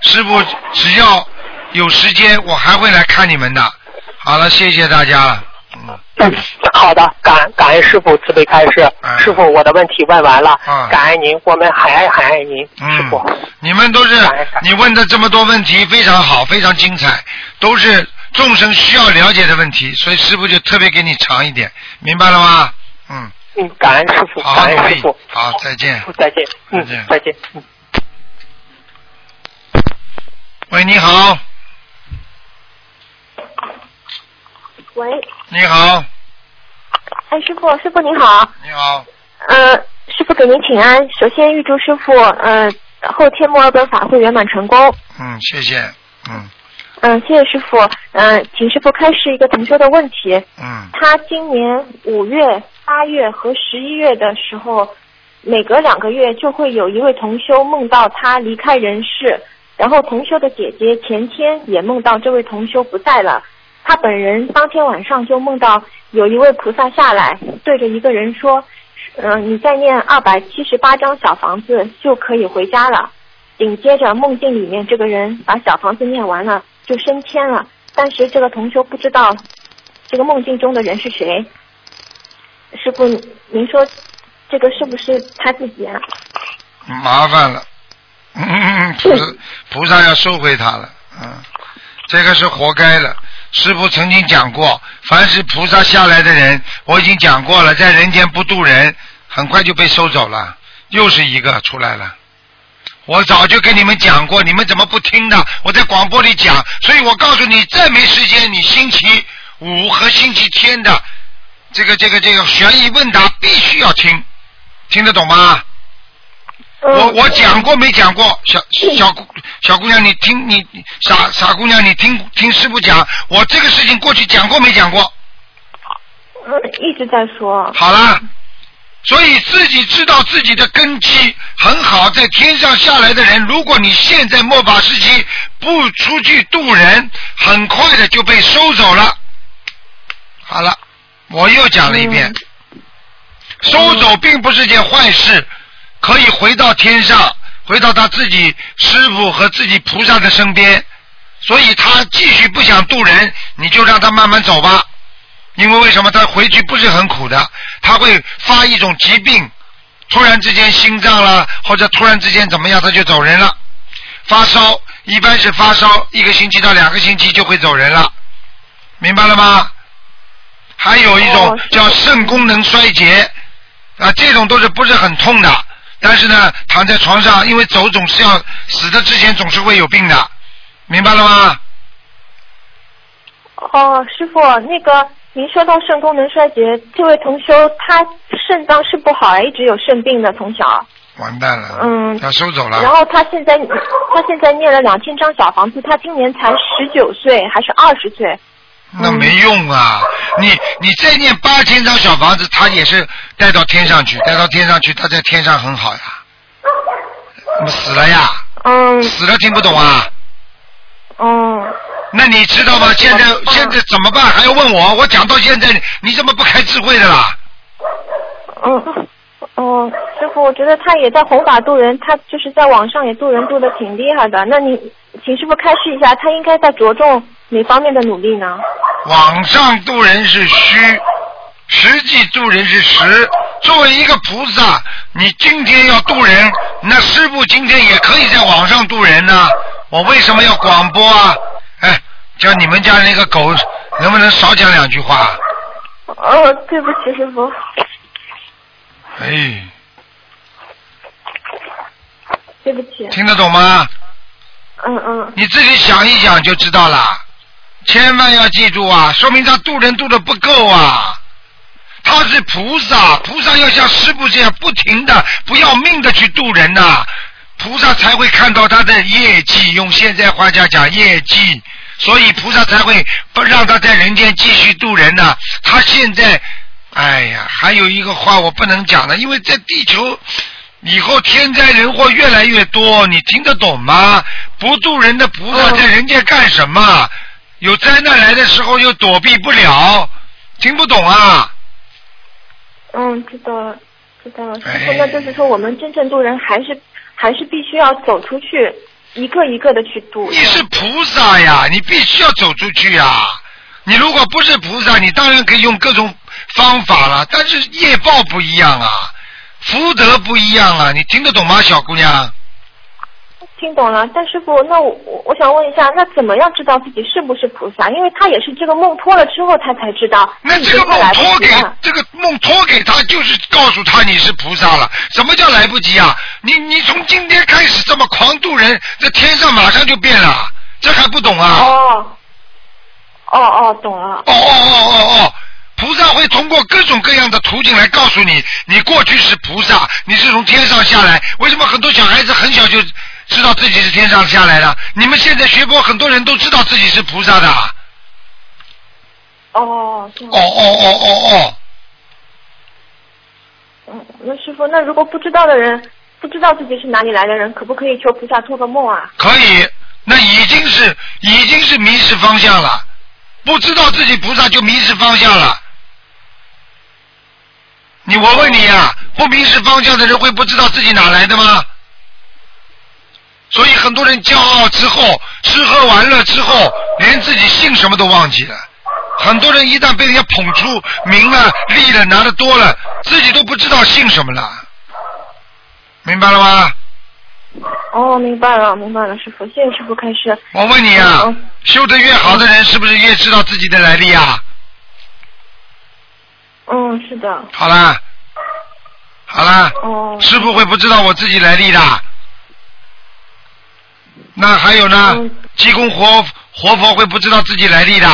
师傅只要有时间，我还会来看你们的。好了，谢谢大家了。嗯，好的，感感恩师傅慈悲开示。师傅，我的问题问完了。嗯感恩您，我们很爱很爱您，师傅。你们都是你问的这么多问题非常好，非常精彩，都是众生需要了解的问题，所以师傅就特别给你长一点，明白了吗？嗯。嗯，感恩师傅，感恩师傅。好，再见。再见。嗯，再见。嗯。喂，你好。喂，你好。哎，师傅，师傅你好。你好。嗯，师傅给您请安。首先预祝师傅，嗯，后天墨尔本法会圆满成功。嗯，谢谢。嗯。嗯，谢谢师傅。嗯，请师傅开示一个同修的问题。嗯。他今年五月、八月和十一月的时候，每隔两个月就会有一位同修梦到他离开人世，然后同修的姐姐前天也梦到这位同修不在了。他本人当天晚上就梦到有一位菩萨下来，对着一个人说：“嗯，你再念二百七十八张小房子就可以回家了。”紧接着梦境里面这个人把小房子念完了就升天了，但是这个同学不知道这个梦境中的人是谁。师傅，您说这个是不是他自己啊？麻烦了，嗯 菩萨菩萨要收回他了，嗯，这个是活该了。师傅曾经讲过，凡是菩萨下来的人，我已经讲过了，在人间不渡人，很快就被收走了。又是一个出来了，我早就跟你们讲过，你们怎么不听的？我在广播里讲，所以我告诉你，再没时间，你星期五和星期天的这个这个这个悬疑问答必须要听，听得懂吗？我我讲过没讲过？小小姑小姑娘，你听你傻傻姑娘，你听听师傅讲，我这个事情过去讲过没讲过？嗯，一直在说。好啦，所以自己知道自己的根基很好，在天上下来的人，如果你现在末法时期不出去渡人，很快的就被收走了。好了，我又讲了一遍，收走并不是件坏事。可以回到天上，回到他自己师傅和自己菩萨的身边，所以他继续不想渡人，你就让他慢慢走吧。因为为什么他回去不是很苦的？他会发一种疾病，突然之间心脏了，或者突然之间怎么样，他就走人了。发烧一般是发烧一个星期到两个星期就会走人了，明白了吗？还有一种叫肾功能衰竭啊，这种都是不是很痛的。但是呢，躺在床上，因为走总是要死的之前总是会有病的，明白了吗？哦，师傅，那个您说到肾功能衰竭，这位同修他肾脏是不好，一直有肾病的，从小。完蛋了。嗯。要收走了。然后他现在他现在念了两千张小房子，他今年才十九岁还是二十岁？那没用啊！你你再念八千张小房子，他也是带到天上去，带到天上去，他在天上很好呀。怎么死了呀？嗯死了听不懂啊？嗯那你知道吗？现在现在怎么办？还要问我？我讲到现在，你你怎么不开智慧的啦？嗯哦，师傅，我觉得他也在弘法度人，他就是在网上也度人度的挺厉害的。那你请师傅开示一下，他应该在着重哪方面的努力呢？网上度人是虚，实际度人是实。作为一个菩萨，你今天要度人，那师傅今天也可以在网上度人呢、我为什么要广播啊？哎，叫你们家那个狗能不能少讲两句话？哦，对不起，师傅。哎，对不起。听得懂吗？嗯嗯你自己想一想就知道了。千万要记住啊，说明他渡人渡的不够啊。他是菩萨，菩萨要像师傅这样不停的、不要命的去渡人呐、菩萨才会看到他的业绩。用现在话讲讲业绩，所以菩萨才会不让他在人间继续渡人呐、他现在，哎呀，还有一个话我不能讲了，因为在地球以后天灾人祸越来越多，你听得懂吗？不渡人的菩萨在人间干什么？有灾难来的时候又躲避不了，听不懂啊？嗯，知道了，知道了。师哎傅，那就是说，我们真正渡人还是还是必须要走出去，一个一个的去渡。你是菩萨呀，你必须要走出去呀。你如果不是菩萨，你当然可以用各种方法了，但是业报不一样啊，福德不一样啊，你听得懂吗，小姑娘？听懂了，但师傅，那我我我想问一下，那怎么样知道自己是不是菩萨？因为他也是这个梦托了之后，他才知道。那这个梦托给。这个梦托给他，就是告诉他你是菩萨了。什么叫来不及啊？你你从今天开始这么狂度人，这天上马上就变了，这还不懂啊？哦，哦哦，懂了。哦哦哦哦哦，菩萨会通过各种各样的途径来告诉你，你过去是菩萨，你是从天上下来。为什么很多小孩子很小就知道自己是天上下来的？你们现在学佛，很多人都知道自己是菩萨的。哦哦，哦哦哦，嗯，那师傅，那如果不知道的人，不知道自己是哪里来的人，可不可以求菩萨托个梦啊？可以，那已经是已经是迷失方向了，不知道自己菩萨就迷失方向了。你我问你呀、不迷失方向的人会不知道自己哪来的吗？所以很多人骄傲之后，吃喝玩乐之后，连自己姓什么都忘记了。很多人一旦被人家捧出名了、利了、拿的多了，自己都不知道姓什么了。明白了吗？哦，明白了，明白了，师傅，谢谢师傅开示。我问你啊嗯，修得越好的人，是不是越知道自己的来历啊？嗯，是的。好啦，好啦，哦。师傅会不知道我自己来历的。那还有呢嗯，济公活活佛会不知道自己来历的。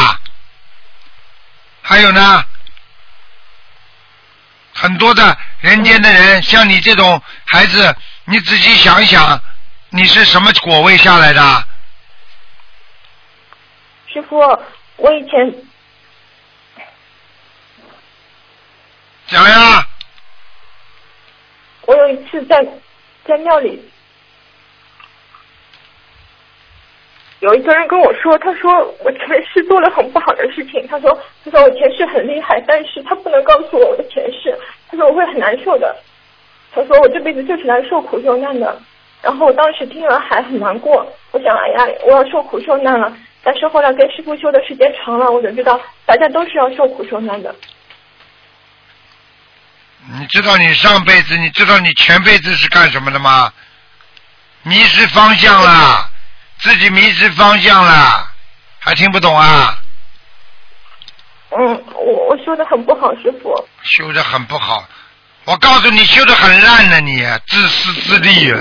还有呢，很多的人间的人，像你这种孩子，你仔细想一想，你是什么果位下来的？师傅，我以前讲呀，我有一次在在庙里，有一个人跟我说，他说我前世做了很不好的事情，他说他说我前世很厉害，但是他不能告诉我我的前世，他说我会很难受的，他说我这辈子就是来受苦受难的。然后我当时听了还很难过，我想哎呀，我要受苦受难了。但是后来跟师傅修的时间长了，我就知道大家都是要受苦受难的。你知道你上辈子，你知道你前辈子是干什么的吗？迷失方向了，自己迷失方向了，还听不懂啊？嗯，我我修的很不好，师傅。修的很不好，我告诉你，修的很烂呢你，自私自利啊！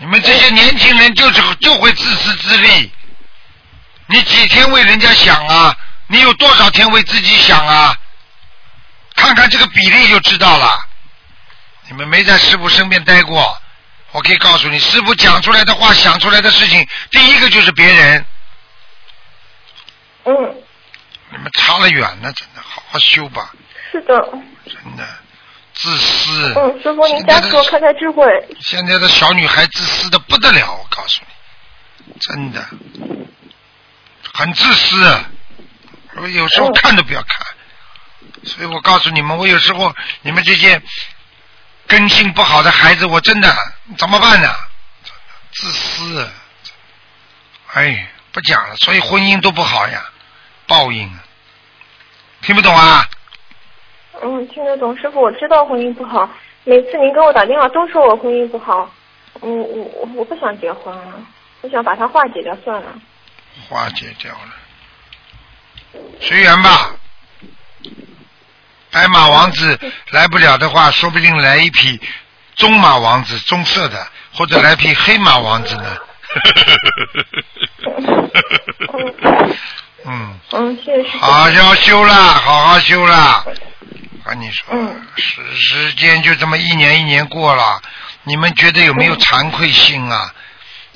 你们这些年轻人就是就会自私自利。你几天为人家想啊？你有多少天为自己想啊？看看这个比例就知道了。你们没在师傅身边待过，我可以告诉你，师傅讲出来的话、想出来的事情，第一个就是别人。嗯，你们差了远了，真的，好好修吧。是的。真的，自私。嗯，师傅您加持我开开智慧。现在的小女孩自私的不得了，我告诉你，真的，很自私。我有时候看都不要看，所以我告诉你们，我有时候你们这些根性不好的孩子，我真的怎么办呢？自私，哎，不讲了，所以婚姻都不好呀，报应，听不懂啊？嗯，听得懂，师傅，我知道婚姻不好。每次您给我打电话都说我婚姻不好，嗯，我我我不想结婚了，我想把它化解掉算了。化解掉了。随缘吧，白马王子来不了的话，说不定来一匹棕马王子，棕色的，或者来匹黑马王子呢。嗯。嗯，谢谢。好好修啦，好好修啦。跟你说，时时间就这么一年一年过了，你们觉得有没有惭愧心啊？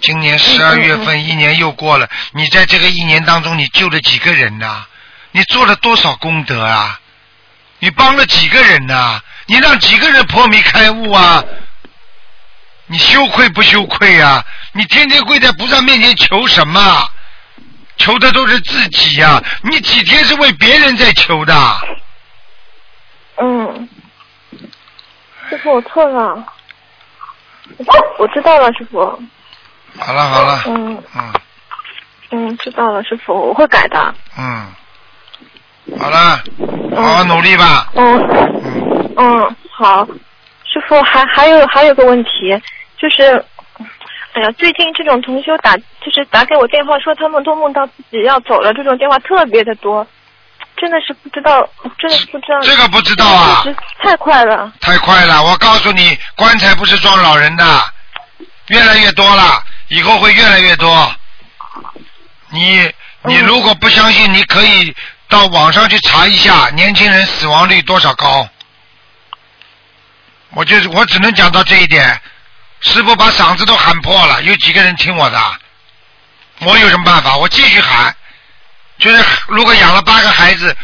今年十二月份一年又过了，你在这个一年当中，你救了几个人呐？你做了多少功德啊？你帮了几个人呐？你让几个人破迷开悟啊？你羞愧不羞愧啊？你天天跪在菩萨面前求什么？求的都是自己呀！你几天是为别人在求的？嗯，师傅，我错了，我知道了，师傅。好了好了。嗯嗯嗯，知道了，师傅，我会改的。嗯，好了，好好努力吧。嗯嗯，好，师傅还还有还有个问题，就是，哎呀，最近这种同修打就是打给我电话说他们都梦到自己要走了，这种电话特别的多，真的是不知道，真的是不知道。这个不知道啊太快了。太快了！我告诉你，棺材不是装老人的，越来越多了，以后会越来越多。你你如果不相信，你可以到网上去查一下年轻人死亡率多少高。我就是我只能讲到这一点，师傅把嗓子都喊破了，有几个人听我的？我有什么办法？我继续喊。就是如果养了八个孩子，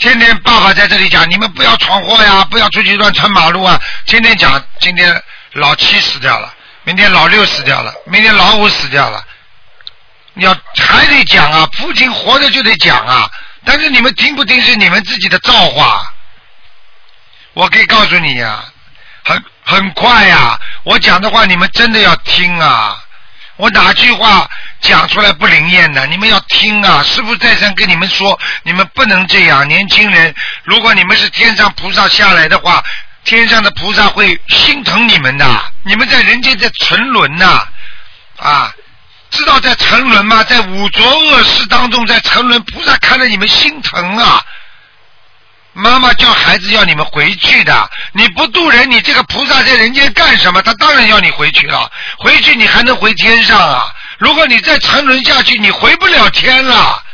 天天爸爸在这里讲，你们不要闯祸呀，不要出去乱穿马路啊。天天讲，今天老七死掉了，明天老六死掉了，明天老五死掉了。你要还得讲啊，父亲活着就得讲啊。但是你们听不听是你们自己的造化。我可以告诉你呀、很很快呀、我讲的话你们真的要听啊。我哪句话讲出来不灵验的？你们要听啊！师傅再三跟你们说，你们不能这样。年轻人，如果你们是天上菩萨下来的话，天上的菩萨会心疼你们的。你们在人间在沉沦呐、啊，知道在沉沦吗？在五浊恶世当中在沉沦，菩萨看着你们心疼啊。妈妈叫孩子要你们回去的，你不渡人，你这个菩萨在人间干什么？他当然要你回去了，回去你还能回天上啊！如果你再沉沦下去，你回不了天了，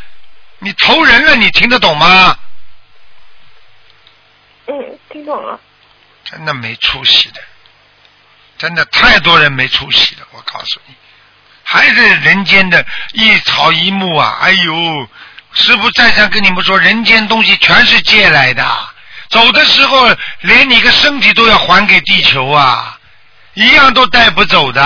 你投人了，你听得懂吗？嗯，听懂了。真的没出息的，真的太多人没出息了，我告诉你，还是人间的一草一木啊！哎呦，师傅再三跟你们说，人间东西全是借来的，走的时候连你个身体都要还给地球啊，一样都带不走的。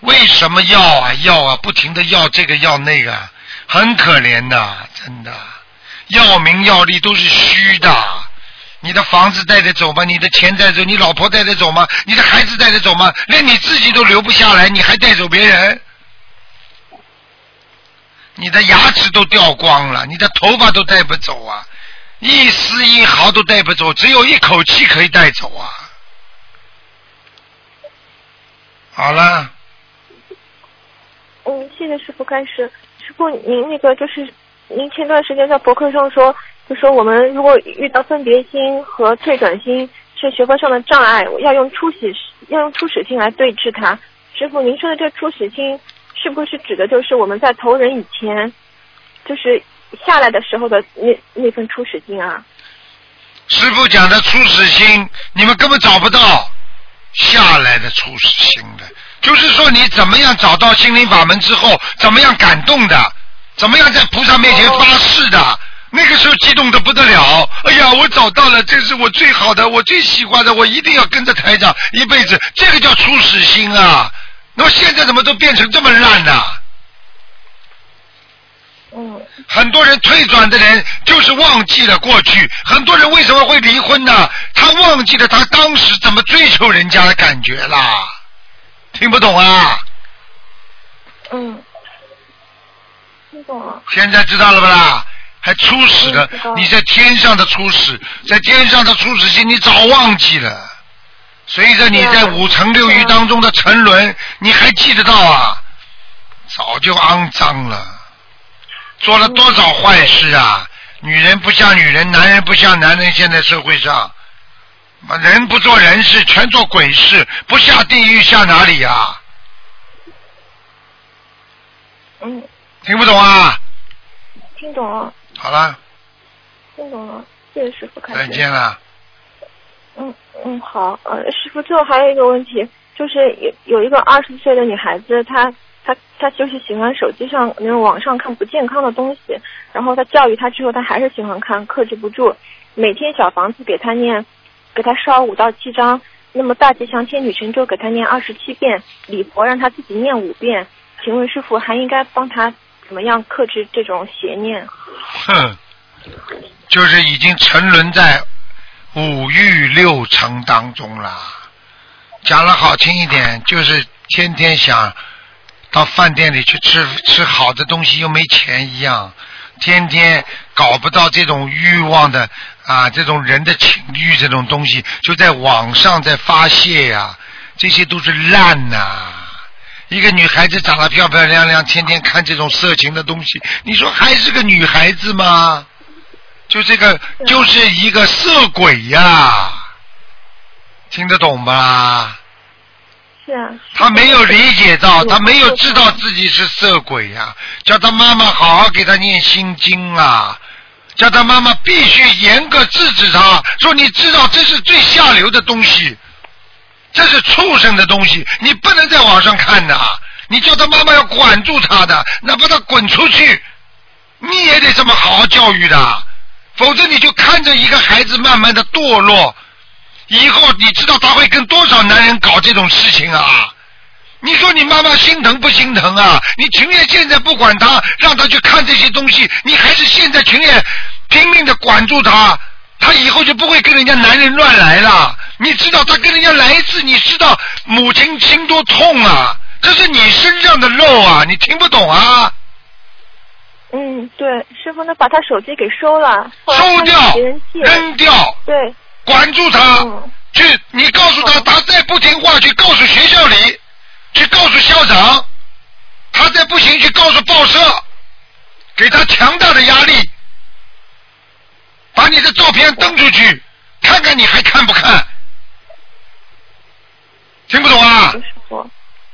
为什么要啊要啊，不停的要这个要那个，很可怜的，真的，要名要利都是虚的。你的房子带得走吗？你的钱带走？你老婆带得走吗？你的孩子带得走吗？连你自己都留不下来，你还带走别人？你的牙齿都掉光了，你的头发都带不走啊，一丝一毫都带不走，只有一口气可以带走啊。好了，嗯，谢谢师傅开始。师傅，您那个就是您前段时间在博客上说，就说我们如果遇到分别心和退转心是学科上的障碍，要用初始要用初始心来对治它。师傅，您说的这初始心是不是指的就是我们在投人以前，就是下来的时候的那那份初始心啊？师傅讲的初始心，你们根本找不到下来的初始心的，就是说你怎么样找到心灵法门之后，怎么样感动的，怎么样在菩萨面前发誓的，那个时候激动的不得了，哎呀，我找到了，这是我最好的，我最喜欢的，我一定要跟着台长一辈子，这个叫初始心啊。那么现在怎么都变成这么烂呢？嗯很多人退转的人就是忘记了过去，很多人为什么会离婚呢？他忘记了他当时怎么追求人家的感觉啦，听不懂啊？嗯，听懂了。现在知道了吧啦？还初始的你在天上的初始，在天上的初始心，你早忘记了。随着你在五层六欲当中的沉沦，你还记得到啊？早就肮脏了，做了多少坏事啊！女人不像女人，男人不像男人，现在社会上，妈人不做人事，全做鬼事，不下地狱下哪里呀、嗯，听不懂啊？听懂了，好了，听懂了，谢谢师傅开。再见了。嗯嗯，好，呃，师傅，最后还有一个问题，就是有有一个二十岁的女孩子，她她她就是喜欢手机上那种网上看不健康的东西，然后她教育她之后，她还是喜欢看，克制不住。每天小房子给她念，给她烧五到七章，那么大吉祥天女神咒给她念二十七遍，礼佛让她自己念五遍。请问师傅还应该帮她怎么样克制这种邪念？哼，就是已经沉沦在五欲六尘当中了。讲了好听一点，就是天天想到饭店里去吃吃好的东西，又没钱一样，天天搞不到这种欲望的啊，这种人的情欲这种东西，就在网上在发泄呀、这些都是烂呐、一个女孩子长得漂漂亮亮，天天看这种色情的东西，你说还是个女孩子吗？就这个就是一个色鬼呀、听得懂吧？是啊，他没有理解到，他没有知道自己是色鬼呀、叫他妈妈好好给他念心经啊，叫他妈妈必须严格制止他，说你知道这是最下流的东西，这是畜生的东西，你不能在网上看的，你叫他妈妈要管住他的，哪怕他滚出去，你也得这么好好教育的，否则你就看着一个孩子慢慢的堕落。以后你知道他会跟多少男人搞这种事情啊？你说你妈妈心疼不心疼啊？你情愿现在不管他，让他去看这些东西，你还是现在情愿拼命的管住他，他以后就不会跟人家男人乱来了。你知道他跟人家来一次，你知道母亲心多痛啊？这是你身上的肉啊，你听不懂啊？嗯，对，师傅，那把他手机给收了，收掉扔掉，对，管住他。嗯去，你告诉他，他再不听话，去告诉学校里，去告诉校长，他再不行，去告诉报社，给他强大的压力，把你的照片登出去，看看你还看不看？听不懂啊？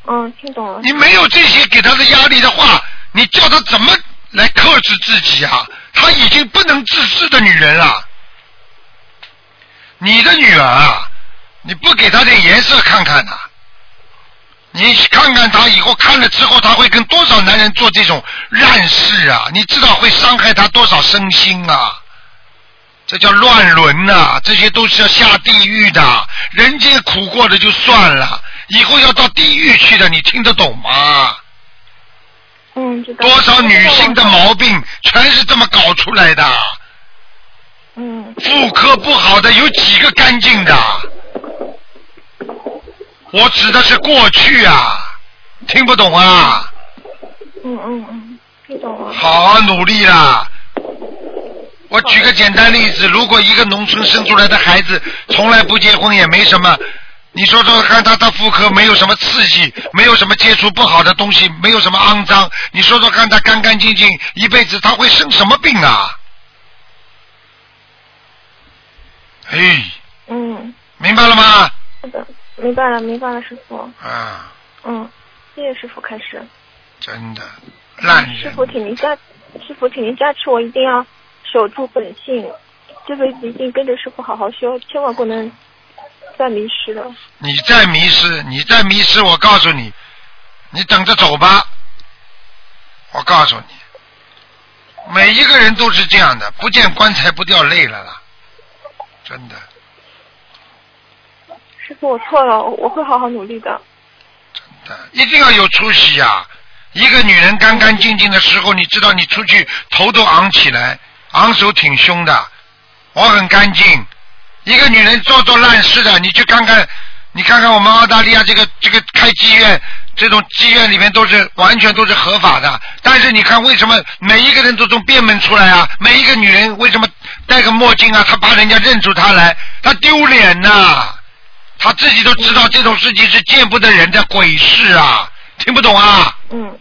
嗯，听懂了，你没有这些给他的压力的话，你叫他怎么来克制自己啊？她已经不能自制的女人了。你的女儿啊，你不给她点颜色看看呐、你看看她以后看了之后，她会跟多少男人做这种烂事啊？你知道会伤害她多少身心啊？这叫乱伦呐、这些都是要下地狱的。人间苦过了就算了，以后要到地狱去的，你听得懂吗？嗯，知道。多少女性的毛病全是这么搞出来的？嗯，妇科不好的有几个干净的？我指的是过去啊，听不懂啊？嗯嗯嗯，听懂了。好好努力啦！我举个简单例子，如果一个农村生出来的孩子从来不结婚也没什么，你说说看他的妇科没有什么刺激，没有什么接触不好的东西，没有什么肮脏，你说说看他干干净净一辈子他会生什么病啊？哎，嗯，明白了吗？是的，明白了，明白了，师傅。啊，嗯，谢谢师傅开始。真的烂师。傅，请您加，师傅，请您加持我一定要守住本性，这辈子一定跟着师傅好好修，千万不能再迷失了。你再迷失，你再迷失，我告诉你，你等着走吧。我告诉你，每一个人都是这样的，不见棺材不掉泪了啦，真的。师傅，我错了，我会好好努力的。一定要有出息呀、一个女人干干净净的时候，你知道你出去头都昂起来，昂首挺胸的，我很干净。一个女人做做烂事的，你去看看，你看看我们澳大利亚这个这个开妓院，这种妓院里面都是完全都是合法的。但是你看为什么每一个人都从便门出来啊？每一个女人为什么戴个墨镜啊？她怕人家认出她来，她丢脸呐、她自己都知道这种事情是见不得人的鬼事啊，听不懂啊？嗯，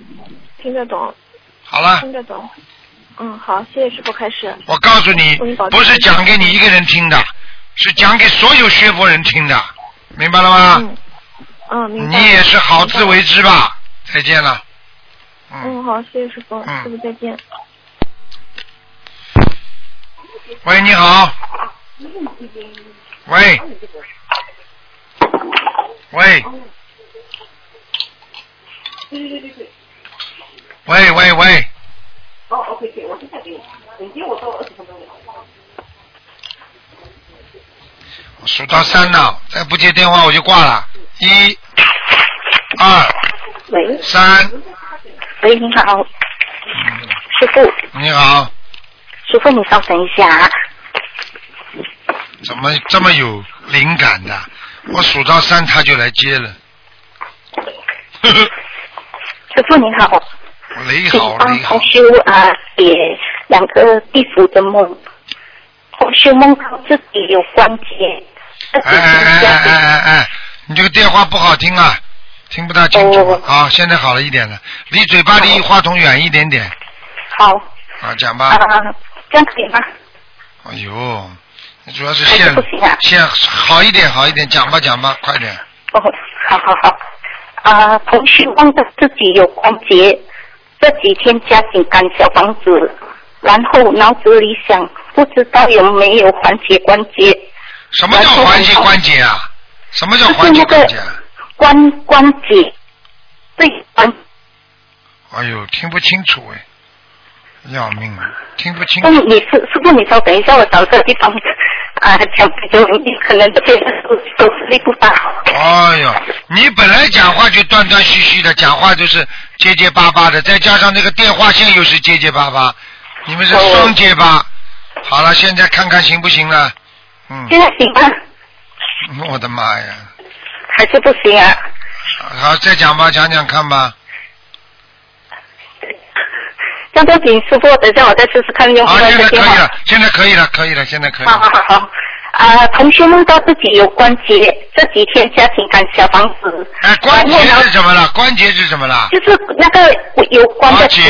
听得懂，好了，听得懂。嗯，好，谢谢师傅开始。我告诉你不是讲给你一个人听的，是讲给所有学佛人听的，明白了吗？嗯，嗯，明白。你也是好自为之吧。再见了。嗯，嗯，好，谢谢师傅，嗯师傅再见。喂，你好。喂。喂。喂喂喂。我数到三了，再不接电话我就挂了。一、二、喂三。喂，你好，师傅，你好，师傅你稍等一下啊。怎么这么有灵感的？我数到三他就来接了。师傅你好，你好你好帮同。修啊解两个地府的梦。同学梦到自己有关节，自己哎哎哎哎哎哎，你这个电话不好听啊，听不大清楚哦。啊，现在好了一点了，离嘴巴离话筒远一点点。好啊，讲啊吧。，这样可以吗？哎呦，主要是还是线不行啊线好一点好一点，讲吧讲吧，快点。哦，好好好。啊，同学梦到自己有关节，这几天加紧赶小房子，然后脑子里想，不知道有没有缓解关节。什么叫缓解关节啊？什么叫就是环节那个关节啊？关关节，对关，哎呦，听不清楚哎，要命啊，听不清嗯，楚。你是师傅，你稍等一下，我找个地方啊讲比较容易，可能这边手势力不大。哎呦，你本来讲话就断断续续的，讲话就是结结巴巴的，再加上那个电话线又是结结巴巴，你们是双结巴。好了，现在看看行不行了？嗯，现在行吗？我的妈呀！还是不行啊？好，再讲吧，讲讲看吧。这样不行，师傅，等一下我再试试看用好，另外现在可以了。，现在可以了，可以了，现在可以好好。好好。啊，同学梦到自己有关节，这几天家庭赶小房子，哎，关节是什么了？关节是什么了？就是那个有关啊，的节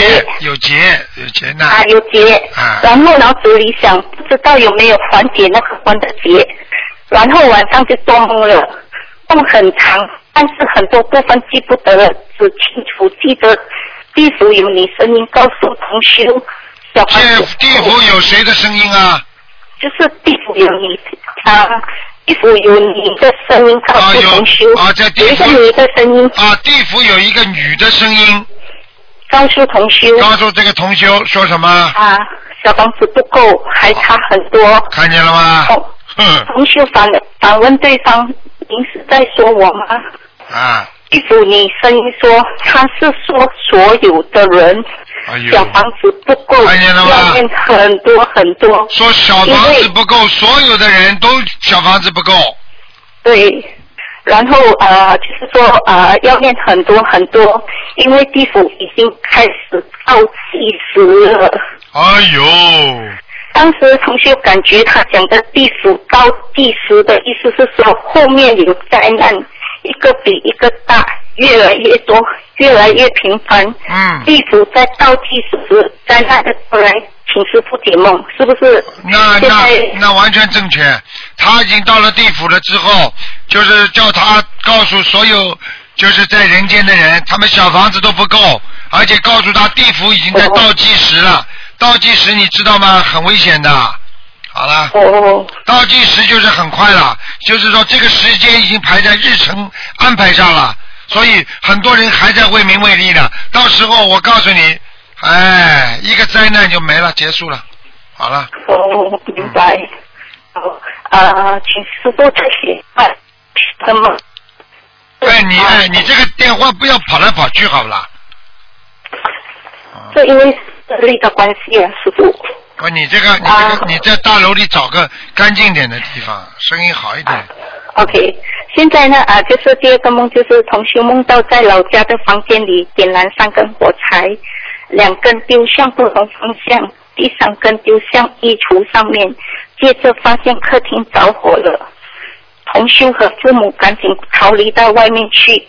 有节有节呢。啊，有节，啊然后脑子里想，不知道有没有缓解那个关的节，然后晚上就做梦了，梦很长，但是很多部分记不得了，只清楚记得地府有你声音告诉同学，小地府有谁的声音啊？就是地府有你啊，地府有你的声音告啊有诉同修，啊在地府有一的声音啊，地府有一个女的声音，告诉同修告诉这个同修说什么？啊，小房子不够，还差很多。看见了吗？同修反反问对方：“您是在说我吗啊，？”地府你声音说：“他是说所有的人，小房子不够，看见了吗很多很多。说小房子不够，所有的人都小房子不够。”对，然后呃，就是说呃，要念很多很多，因为地府已经开始倒计时了。哎呦，当时同学感觉他讲的地府倒计时的意思是说后面有灾难，一个比一个大，越来越多，越来越频繁。嗯，地府在倒计时，灾难的到来，请师傅解梦，是不是？那那那完全正确。他已经到了地府了之后，就是叫他告诉所有就是在人间的人，他们小房子都不够，而且告诉他地府已经在倒计时了。倒计时你知道吗？很危险的。好了。哦。倒计时就是很快了，就是说这个时间已经排在日程安排上了，所以很多人还在为名为利呢。到时候我告诉你，哎，一个灾难就没了，结束了，好了。哦，明白。好，啊，请师傅再写哎，什么？哎，你哎，你这个电话不要跑来跑去，好不啦？这因为视力的关系啊，师傅。不，你这个，你这个，你在大楼里找个干净点的地方，声音好一点。OK，现在呢啊，就是第二个梦，就是同修梦到在老家的房间里点燃三根火柴，两根丢向不同方向，第三根丢向衣橱上面，接着发现客厅着火了。同修和父母赶紧逃离到外面去。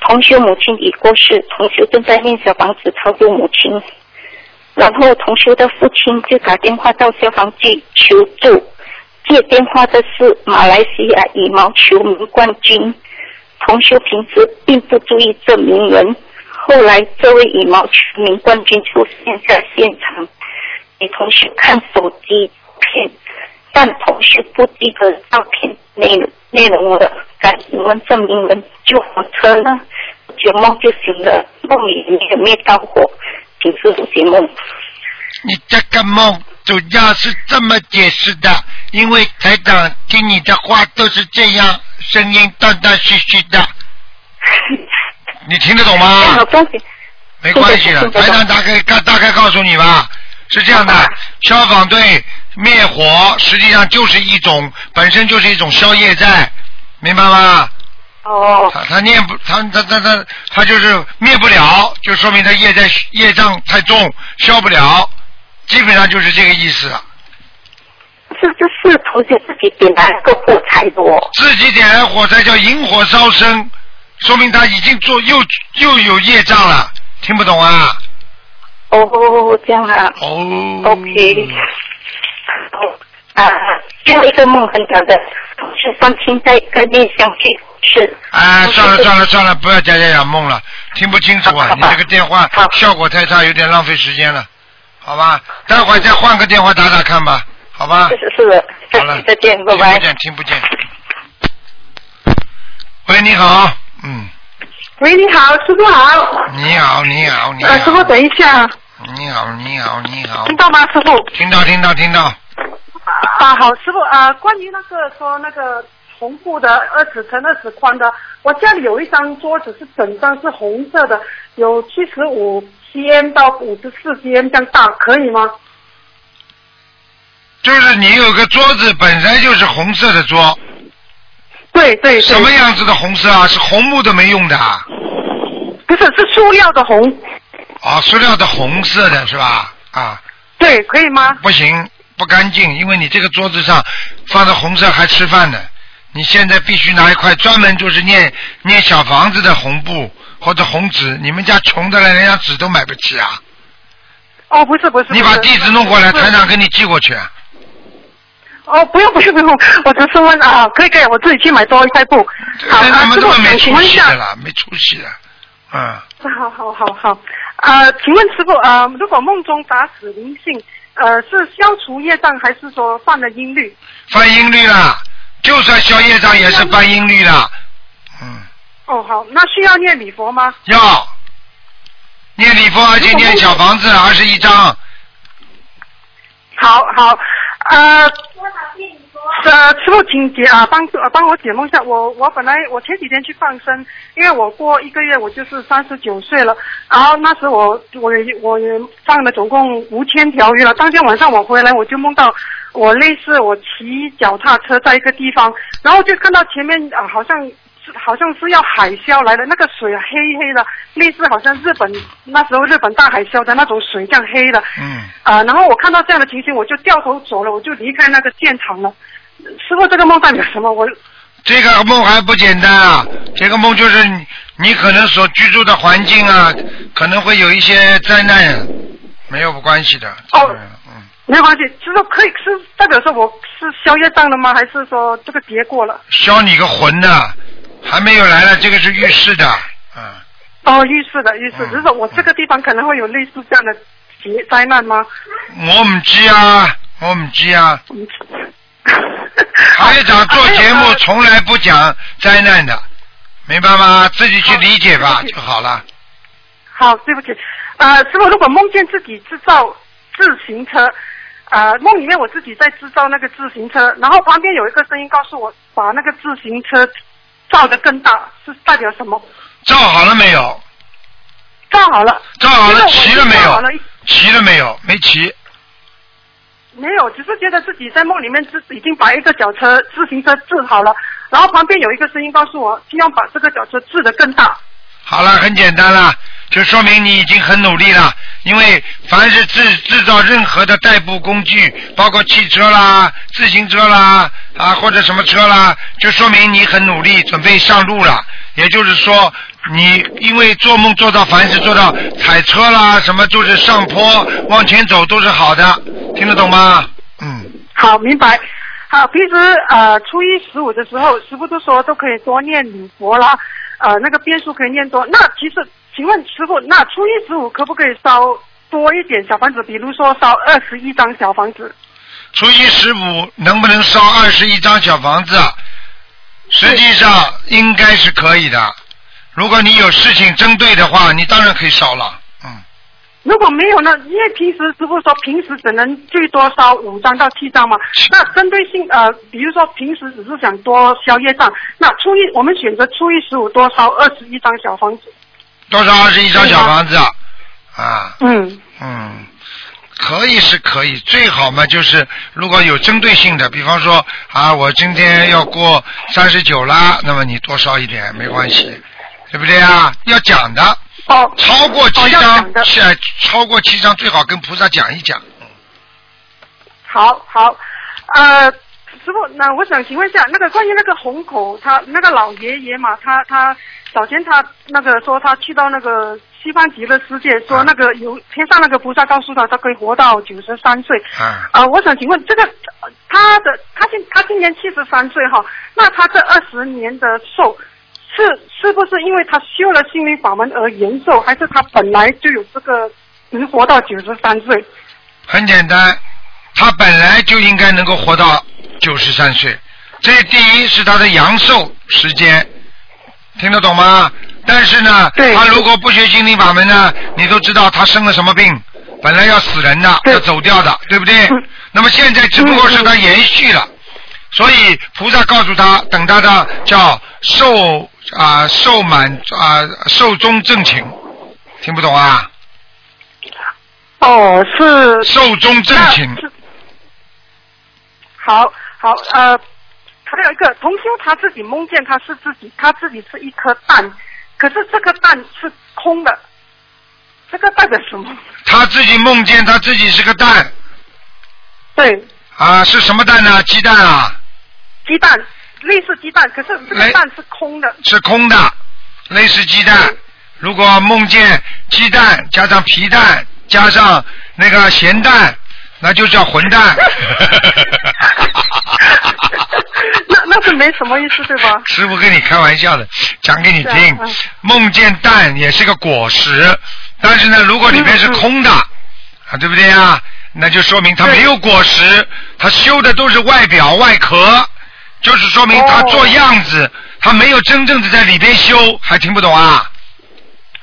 同修母亲已过世，同修正在念小房子超度母亲。然后同修的父亲就打电话到消防局求助。接电话的是马来西亚羽毛球名冠军，同修平时并不注意这名人，后来这位羽毛球名冠军出现在现场，给同学看手机片，但同学不记得照片内内容了。敢请问这名人救火车呢？解梦就行了，梦里没有灭到火，请师傅解梦。你这个梦主要是这么解释的，因为台长听你的话都是这样，声音断断续续的，你听得懂吗？好关系。没关系的，台长大概大大概告诉你吧，是这样的，消防队灭火实际上就是一种本身就是一种消业债，明白吗？哦。他他念不他他他他他就是灭不了，就说明他业债业障太重，消不了，基本上就是这个意思。是这是同学自己点燃个火柴的哦。自己点燃火柴叫引火烧身，说明他已经做又又有业障了，听不懂啊？哦，这样啊。哦。OK。哦啊，最后一个梦很短的，同事放亲在跟面相去是。啊，算了算了算了，不要讲讲讲梦了，听不清楚啊！你这个电话效果太差，有点浪费时间了，好吧？待会儿再换个电话打打看吧，好吧？是是是的，好了，再见，拜拜。听不见，听不见。喂，你好，嗯，喂，你好，师傅好。你好，你好，你好。呃，师傅，等一下，你好，你好，你好。听到吗，师傅？听到，听到，听到。啊，好，师傅啊，关于那个说那个红布的二尺乘二尺宽的，我家里有一张桌子是整张是红色的，有七十五 cm 到五十四 cm 这样大，可以吗？就是你有个桌子本身就是红色的桌。对对。什么样子的红色啊？是红木的没用的啊？不是，是塑料的红。啊，塑料的红色的是吧？啊。对，可以吗？不行，不干净，因为你这个桌子上放的红色还吃饭呢。你现在必须拿一块专门就是念念小房子的红布或者红纸。你们家穷的了，连张纸都买不起啊！哦，不是不是。你把地址弄过来，台长给你寄过去。哦，不用不用不用，我只是问啊，可以可以，我自己去买多一块布。好这他们这么没出息的，啦，没出息的。嗯，好好好好，呃，请问师傅，呃，如果梦中打死灵性，呃，是消除业障，还是说犯了阴律？犯阴律啦，就算消业障也是犯阴律啦。哦，好，那需要念礼佛吗？要念礼佛，而且念小房子二十一张。好好，呃，呃，师傅，请解啊，帮呃帮我解梦一下。我我本来我前几天去放生，因为我过一个月我就是三十九岁了，然后那时我我也我也放了总共五千条鱼了。当天晚上我回来我就梦到我类似我骑脚踏车在一个地方，然后就看到前面啊、好像是好像是要海啸来的，那个水黑黑的，类似好像日本那时候日本大海啸的那种水这样黑的。嗯。啊，然后我看到这样的情形，我就掉头走了，我就离开那个现场了。师傅，这个梦代表什么？我这个梦还不简单啊！这个梦就是你你可能所居住的环境啊，可能会有一些灾难，没有关系的。哦，嗯没有关系，就是可以是代表说我是消业障了吗？还是说这个结过了？消你个魂呐！还没有来了，这个是预示的。嗯，哦，预示的预示，只是说我这个地方可能会有类似这样的劫灾难吗？我唔知啊，我唔知啊。台长做节目 从来不讲灾难的，明白吗？自己去理解吧就好了。好，对不起，呃，师傅，如果梦见自己制造自行车，呃，梦里面我自己在制造那个自行车，然后旁边有一个声音告诉我，把那个自行车造的更大，是代表什么？造好了没有？造好了。造好了，现在我齐了没有骑了？齐了没有？没齐。没有，只是觉得自己在梦里面自已经把一个小车自行车治好了，然后旁边有一个声音告诉我，希望把这个小车治得更大。好了，很简单了，就说明你已经很努力了。因为凡是制制造任何的代步工具，包括汽车啦、自行车啦啊或者什么车啦，就说明你很努力，准备上路了。也就是说，你因为做梦做到凡是做到踩车啦，什么就是上坡往前走都是好的，听得懂吗？嗯，好，明白。好，平时呃初一十五的时候，师傅都说都可以多念礼佛啦，呃那个变数可以念多。那其实，请问师傅，那初一十五可不可以烧多一点小房子？比如说烧二十一张小房子？初一十五能不能烧二十一张小房子？实际上应该是可以的。如果你有事情针对的话，你当然可以烧了。嗯如果没有呢？因为平时师傅说平时只能最多烧五张到七张嘛。那针对性呃，比如说平时只是想多消业障，那初一我们选择初一十五多烧二十一张小房子。多少二十一张小房子啊？啊，嗯嗯，可以是可以，最好嘛就是如果有针对性的，比方说啊，我今天要过三十九啦，那么你多烧一点没关系，对不对啊？要讲的。哦。超过七张讲的，是超过七张最好跟菩萨讲一讲。好好，呃，师傅，那我想请问一下，那个关于那个虹口，他那个老爷爷嘛，他他早前他那个说他去到那个西方极乐世界，说那个有天上那个菩萨告诉他，他可以活到九十三岁。啊，啊、我想请问这个呃他的他今他今年七十三岁哈，那他这二十年的寿是是不是因为他修了心灵法门而延寿，还是他本来就有这个能活到九十三岁？很简单，他本来就应该能够活到九十三岁。这第一是他的阳寿时间，听得懂吗？但是呢，他如果不学心灵法门呢，你都知道他生了什么病，本来要死人的，要走掉的，对不对？那么现在只不过是他延续了，所以菩萨告诉他，等他的叫寿啊寿满啊寿终正寝，听不懂啊？哦，是寿终正寝。好好呃，还有一个同修他自己梦见他是自己他自己是一颗蛋，可是这个蛋是空的，这个代表什么？他自己梦见他自己是个蛋。对。啊，是什么蛋呢？鸡蛋啊，鸡蛋类似鸡蛋，可是这个蛋是空的。是空的，类似鸡蛋。如果梦见鸡蛋加上皮蛋加上那个咸蛋，那就叫混蛋。那那是没什么意思，对吧？师傅跟你开玩笑的，讲给你听啊嗯。梦见蛋也是个果实，但是呢，如果里面是空的，啊，对不对啊？那就说明它没有果实，它修的都是外表外壳，就是说明它做样子，它没有真正的在里边修，还听不懂啊？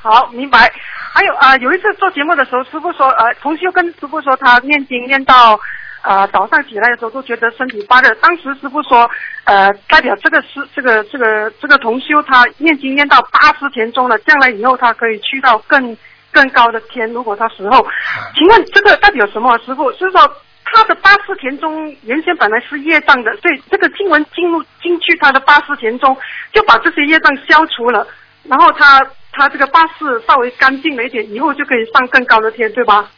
好，明白。还有啊、有一次做节目的时候，师傅说，呃，同修跟师傅说他念经念到呃早上起来的时候都觉得身体发热。当时师傅说，呃，代表这个师这个这个这个同修他念经念到八十田中了，将来以后他可以去到更更高的天。如果他死后，请问这个代表什么？师傅是说他的八十田中原先本来是业障的，所以这个经文进入进去他的八十田中，就把这些业障消除了。然后他他这个八字稍微干净了一点，以后就可以上更高的天，对吧？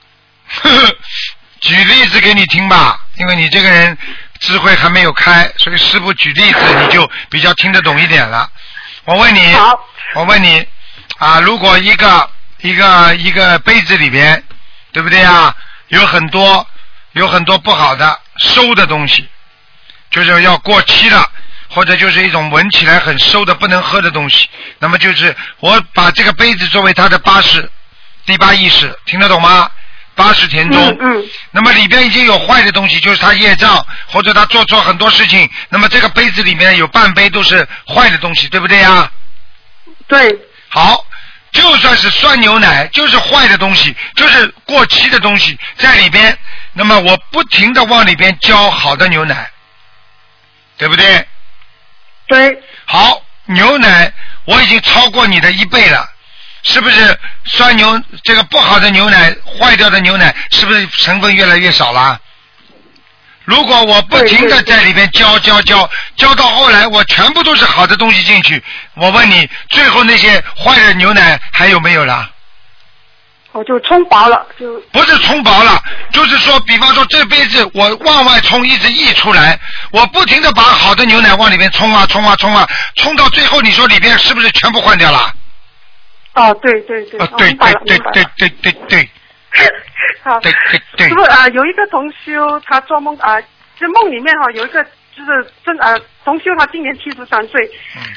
举例子给你听吧，因为你这个人智慧还没有开，所以师傅举例子 你就比较听得懂一点了。我问你，我问你啊，如果一个一个一个杯子里边，对不对啊？有很多有很多不好的馊的东西，就是要过期了，或者就是一种闻起来很馊的不能喝的东西。那么就是我把这个杯子作为他的八识第八意识，听得懂吗？八十田中。嗯。那么里边已经有坏的东西，就是他业障，或者他做错很多事情。那么这个杯子里面有半杯都是坏的东西，对不对呀？对。好，就算是酸牛奶，就是坏的东西，就是过期的东西在里边，那么我不停的往里边浇好的牛奶，对不对？对。好，牛奶我已经超过你的一倍了，是不是？酸牛这个不好的牛奶，坏掉的牛奶，是不是成分越来越少了？如果我不停的在里边浇浇浇浇到后来，我全部都是好的东西进去，我问你，最后那些坏的牛奶还有没有了？我就冲薄了，就不是冲薄了，就是说，比方说这杯子我往外冲，一直溢出来，我不停的把好的牛奶往里面冲啊冲啊冲啊，冲到最后，你说里边是不是全部换掉了？哦，对对对，啊，对对对对对对对。好，对对对。师傅啊，有一个同修，他做梦啊，就梦里面哈有一个就是真啊同修，他今年七十三岁。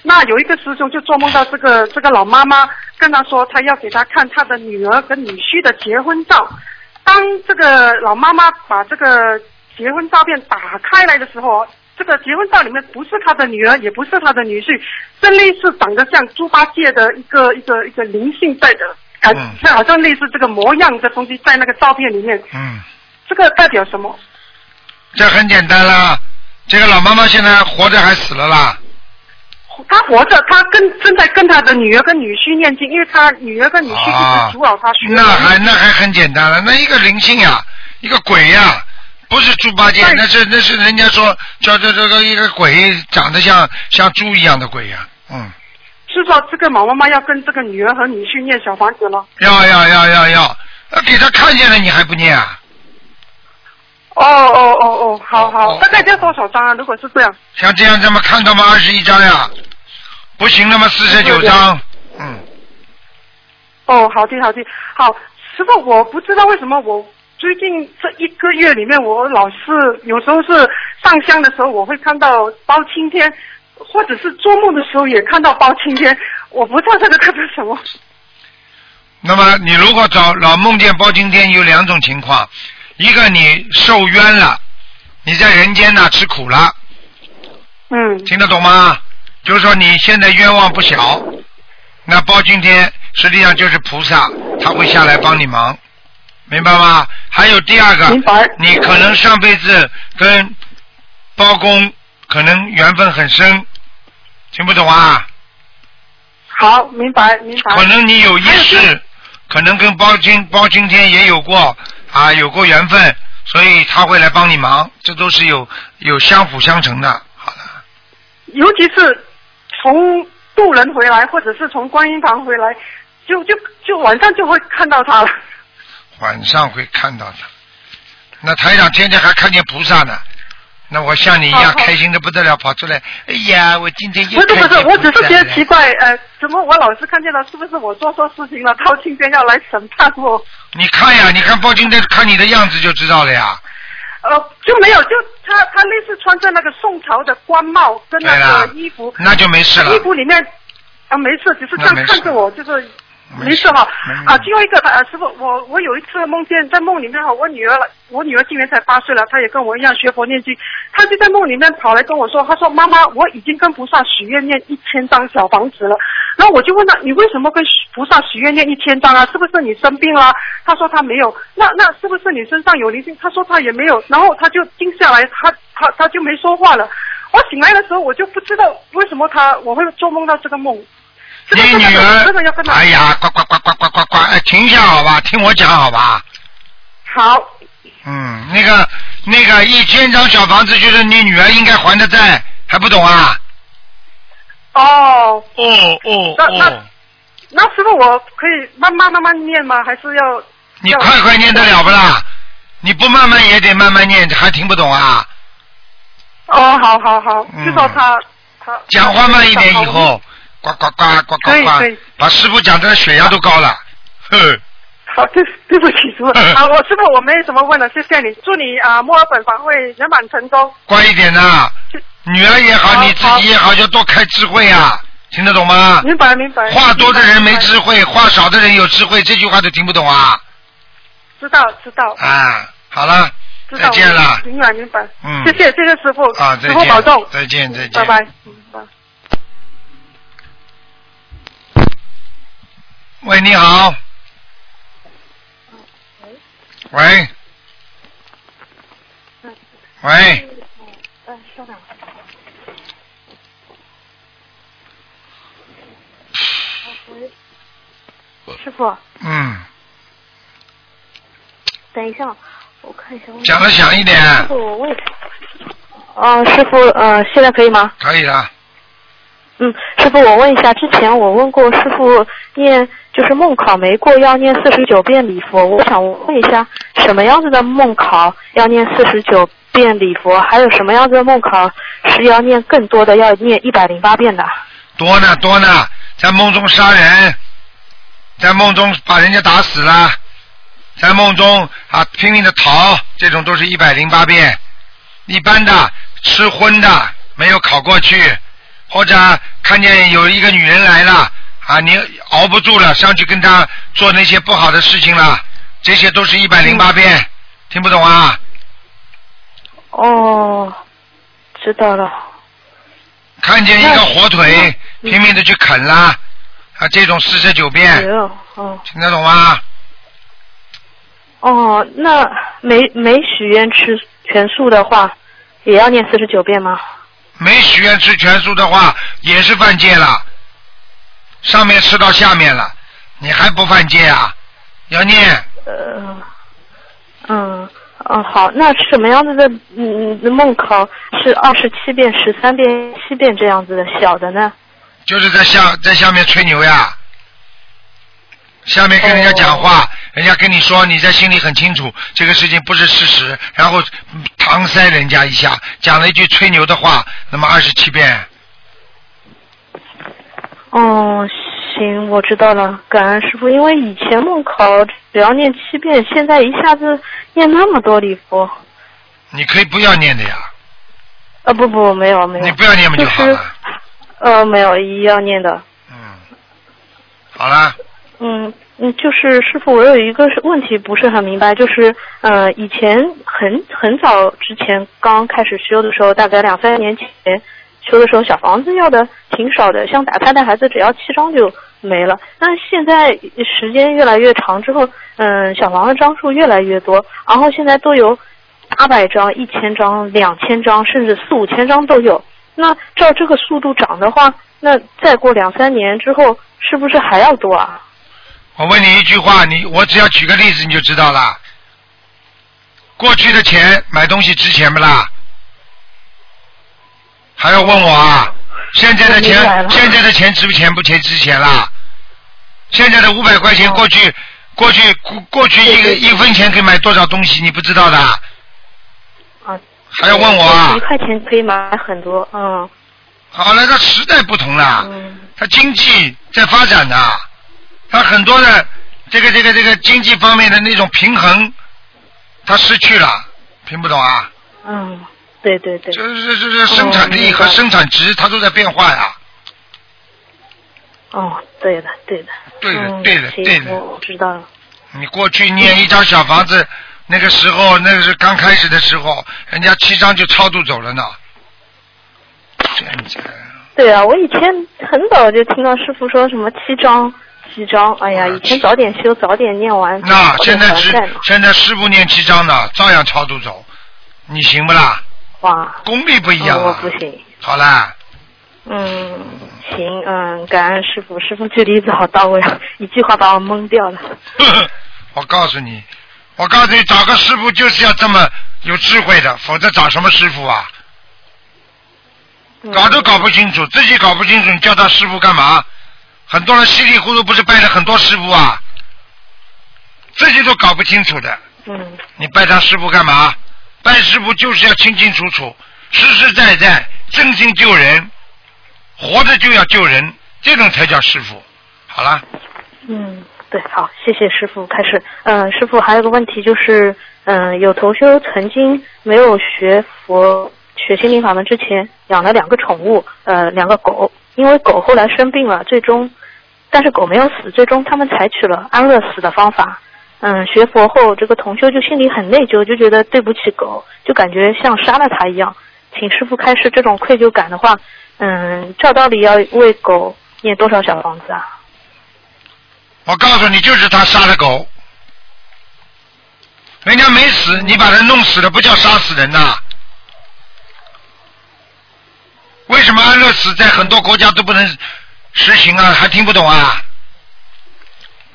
那有一个师兄就做梦到这个这个老妈妈跟他说，他要给他看他的女儿跟女婿的结婚照。当这个老妈妈把这个结婚照片打开来的时候，这个结婚照里面不是他的女儿，也不是他的女婿，这类似长得像猪八戒的一个一个一个灵性在的。感，这好像类似这个模样的东西在那个照片里面。嗯。这个代表什么？这很简单啦，这个老妈妈现在活着还死了啦？她活着，她跟正在跟她的女儿跟女婿念经，因为她女儿跟女婿一直阻扰她学。那还那还很简单了，那一个灵性呀，一个鬼呀，不是猪八戒，那是那是人家说叫这这个一个鬼，长得像像猪一样的鬼呀，嗯。是说这个毛妈妈要跟这个女儿和女婿念小房子了？要要要要要，给他看见了你还不念啊？哦哦哦哦，好好，大概要多少张啊？如果是这样？像这样这么看到吗？二十一张呀，不行，那么四十九张，嗯。哦，好的好的，好，师傅，我不知道为什么我最近这一个月里面，我老是有时候是上香的时候，我会看到包青天。或者是做梦的时候也看到包青天，我不知道这个代表什么。那么你如果找老梦见包青天，有两种情况：一个你受冤了，你在人间呢吃苦了。嗯。听得懂吗？就是说你现在冤枉不小，那包青天实际上就是菩萨，他会下来帮你忙，明白吗？还有第二个，你可能上辈子跟包公可能缘分很深。听不懂啊？好，明白明白。可能你有一世，可能跟包青包青天也有过啊，有过缘分，所以他会来帮你忙，这都是有有相辅相成的。好了。尤其是从渡人回来，或者是从观音堂回来，就就就晚上就会看到他了。晚上会看到的，那台长天天还看见菩萨呢。那我像你一样开心的不得了，跑出来，哎呀，我今天又不是不是，我只是觉得奇怪，呃，怎么我老是看见了，是不是我做错事情了？包青天要来审判我？你看呀，你看包青天看你的样子就知道了呀。呃，就没有，就他他类似穿着那个宋朝的官帽跟那个衣服，那就没事了。衣服里面啊没事，只是这样看着我，就是。没事哈，啊，最后一个啊，师傅，我我有一次梦见在梦里面哈，我女儿我女儿今年才八岁了，她也跟我一样学佛念经，她就在梦里面跑来跟我说，她说妈妈，我已经跟菩萨许愿念一千张小房子了，然后我就问她，你为什么跟菩萨许愿念一千张啊？是不是你生病了？她说她没有，那那是不是你身上有灵性？她说她也没有，然后她就静下来，她她她就没说话了。我醒来的时候，我就不知道为什么她我会做梦到这个梦。你女儿，哎呀，呱呱呱呱呱呱呱！哎，停下好吧，听我讲好吧。好。嗯，那个那个一千张小房子就是你女儿应该还的债，还不懂啊？哦。哦哦那那那师傅，我可以慢慢慢慢念吗？还是要？你快快念得了不啦？你不慢慢也得慢慢念，还听不懂啊？哦，好好好，至少他他。讲话慢一点以后。呱呱呱呱呱呱！把师傅讲的血压都高了，哼。好，对对不起，师傅。啊，我师傅我没什么问了，谢谢你，祝你啊墨尔本访会圆满成功。乖一点呐，女儿也好，你自己也好，要多开智慧啊，听得懂吗？明白明白。话多的人没智慧，话少的人有智慧，这句话都听不懂啊。知道知道。啊，好了，再见了。明白明白。嗯。谢谢谢谢师傅。啊，再见。师傅保重。再见再见。拜拜。嗯喂，你好。喂。喂。嗯，稍等。师傅，嗯，等一下，我看一下。讲的响一点。师傅，我问。哦，师傅，呃，现在可以吗？可以了。嗯，师傅，我问一下，之前我问过师傅念就是梦考没过要念四十九遍礼佛，我想问一下，什么样子的梦考要念四十九遍礼佛，还有什么样子的梦考是要念更多的，要念一百零八遍的？多呢多呢，在梦中杀人，在梦中把人家打死了，在梦中啊拼命的逃，这种都是一百零八遍。一般的吃荤的没有考过去，或者看见有一个女人来了啊，你熬不住了，上去跟他做那些不好的事情了，这些都是一百零八遍，听不懂啊？哦，知道了。看见一个火腿，拼命的去啃啦，啊，这种四十九遍，哦。听得懂吗？哦，那没没许愿吃全素的话，也要念四十九遍吗？没许愿吃全素的话，也是犯戒了。上面吃到下面了，你还不犯戒啊？要念。呃，嗯，哦，好，那什么样子的嗯嗯梦考是二十七遍、十三遍、七遍这样子的小的呢？就是在下在下面吹牛呀，下面跟人家讲话，人家跟你说你在心里很清楚这个事情不是事实，然后嗯搪塞人家一下，讲了一句吹牛的话，那么二十七遍，哦，行，我知道了，感恩师傅。因为以前梦考只要念七遍，现在一下子念那么多礼佛。你可以不要念的呀，啊，不不，没有没有。你不要念不就好是了。呃，没有，一要念的。嗯好了，嗯嗯，就是师傅，我有一个问题不是很明白，就是呃，以前很很早之前刚开始修的时候，大概两三年前修的时候，小房子要的挺少的，像打胎的孩子只要七张就没了。但现在时间越来越长之后，嗯、小房子张数越来越多，然后现在都有八百张、一千张、两千张，甚至四五千张都有。那照这个速度涨的话，那再过两三年之后，是不是还要多啊？我问你一句话，你我只要举个例子你就知道了。过去的钱买东西值钱不啦？还要问我啊？现在的钱，现在的钱值不钱不钱值钱啦？现在的五百块钱，过去过去过过去一个一分钱可以买多少东西？你不知道的？啊，还要问我啊一？块钱可以买很多，嗯。好了，它时代不同了，嗯它经济在发展的，它很多的这个这个这个经济方面的那种平衡，它失去了，听不懂啊？嗯，对对对。就是这这生产力和生产值它都在变化呀。哦，对的对的。对的对的对的我我知道了。你过去念一张小房子，那个时候那个是刚开始的时候，人家七张就超度走了呢。对啊，我以前很早就听到师傅说什么七张七章，哎呀，以前早点修，早点念完，啊那现在只。现在师傅念七张呢，照样超度走，你行不啦？哇，功力不一样嗯我啊。不行。好啦，嗯，行，嗯，感恩师傅，师傅举例子好到位，一句话把我蒙掉了。我告诉你，我告诉你，找个师傅就是要这么有智慧的，否则找什么师傅啊？搞都搞不清楚，自己搞不清楚，你叫他师傅干嘛？很多人稀里糊涂不是拜了很多师傅啊，自己都搞不清楚的，嗯你拜他师傅干嘛？拜师傅就是要清清楚楚、实实在在、真心救人，活着就要救人，这种才叫师傅。好了，嗯，对，好，谢谢师傅。开始，嗯、师傅还有个问题就是，嗯、有同修曾经没有学佛、学心灵法门之前，养了两个宠物，呃，两个狗，因为狗后来生病了，最终，但是狗没有死，最终他们采取了安乐死的方法。嗯，学佛后，这个同修就心里很内疚，就觉得对不起狗，就感觉像杀了它一样。请师傅开示，这种愧疚感的话，嗯，照道理要为狗念多少小房子啊？我告诉你，就是他杀了狗。人家没死，你把人弄死了，不叫杀死人呐？为什么安乐死在很多国家都不能实行啊？还听不懂啊？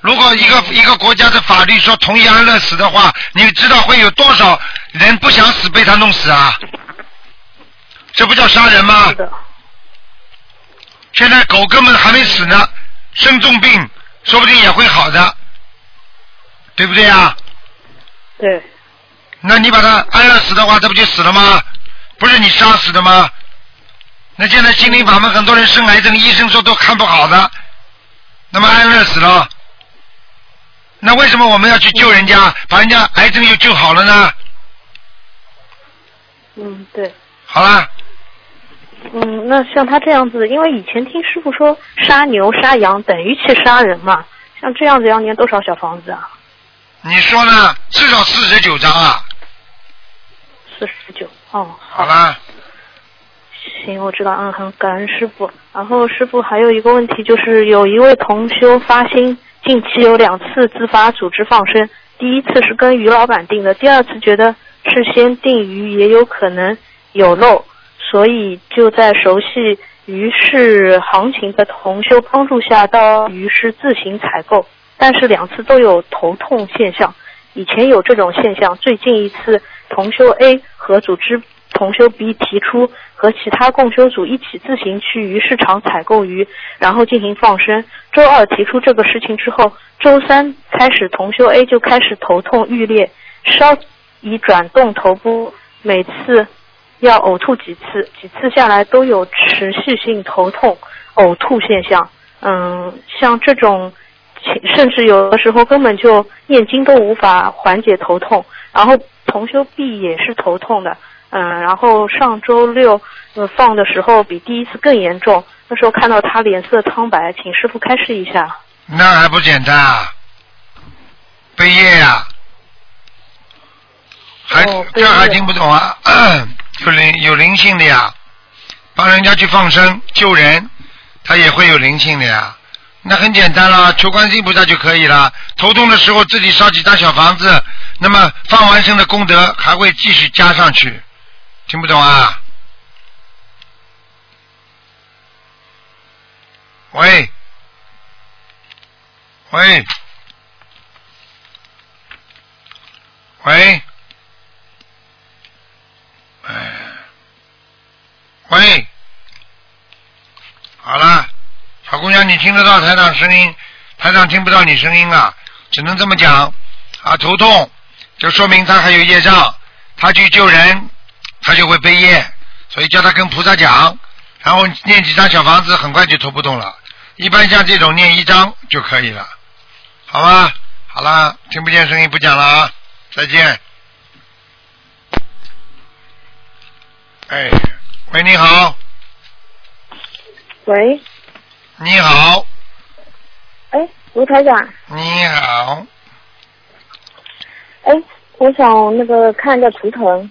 如果一个一个国家的法律说同意安乐死的话，你知道会有多少人不想死被他弄死啊？这不叫杀人吗？现在狗根本还没死呢，生重病，说不定也会好的，对不对啊？对。那你把它安乐死的话，这不就死了吗？不是你杀死的吗？那现在心灵法门很多人生癌症，医生说都看不好的，那么安乐死了，那为什么我们要去救人家，把人家癌症又救好了呢？嗯，对。好啦，嗯，那像他这样子，因为以前听师傅说杀牛杀羊等于去杀人嘛，像这样子要念多少小房子啊？你说呢？至少四十九章啊。四十九，哦，好啦，行，我知道，嗯，很感恩师傅。然后师傅还有一个问题，就是有一位同修发心，近期有两次自发组织放生，第一次是跟于老板定的，第二次觉得是先定鱼也有可能有漏，所以就在熟悉鱼市行情的同修帮助下，到鱼市自行采购，但是两次都有头痛现象。以前有这种现象，最近一次同修 A 和组织同修 B 提出和其他共修组一起自行去鱼市场采购鱼，然后进行放生。周二提出这个事情之后，周三开始同修 A 就开始头痛欲裂，稍一转动头部，每次要呕吐几次，几次下来都有持续性头痛、呕吐现象。嗯，像这种。甚至有的时候根本就念经都无法缓解头痛，然后同修 B 也是头痛的，嗯，然后上周六呃放的时候比第一次更严重，那时候看到他脸色苍白，请师傅开示一下。那还不简单啊，背业呀，还这还听不懂啊？有灵有灵性的呀，帮人家去放生救人，他也会有灵性的呀。那很简单啦，求观世音菩萨就可以了。头痛的时候自己烧几张小房子，那么放完生的功德还会继续加上去。听不懂啊？喂，喂，喂，喂，好了。小姑娘，你听得到台长声音？台长听不到你声音啊，只能这么讲啊。头痛，就说明他还有业障，他去救人，他就会背业，所以叫他跟菩萨讲，然后念几张小房子，很快就头不动了。一般像这种念一张就可以了，好吗？好了，听不见声音不讲了啊，再见。哎，喂，你好。喂。你好，哎，卢台长。你好。哎，我想那个看一下图腾。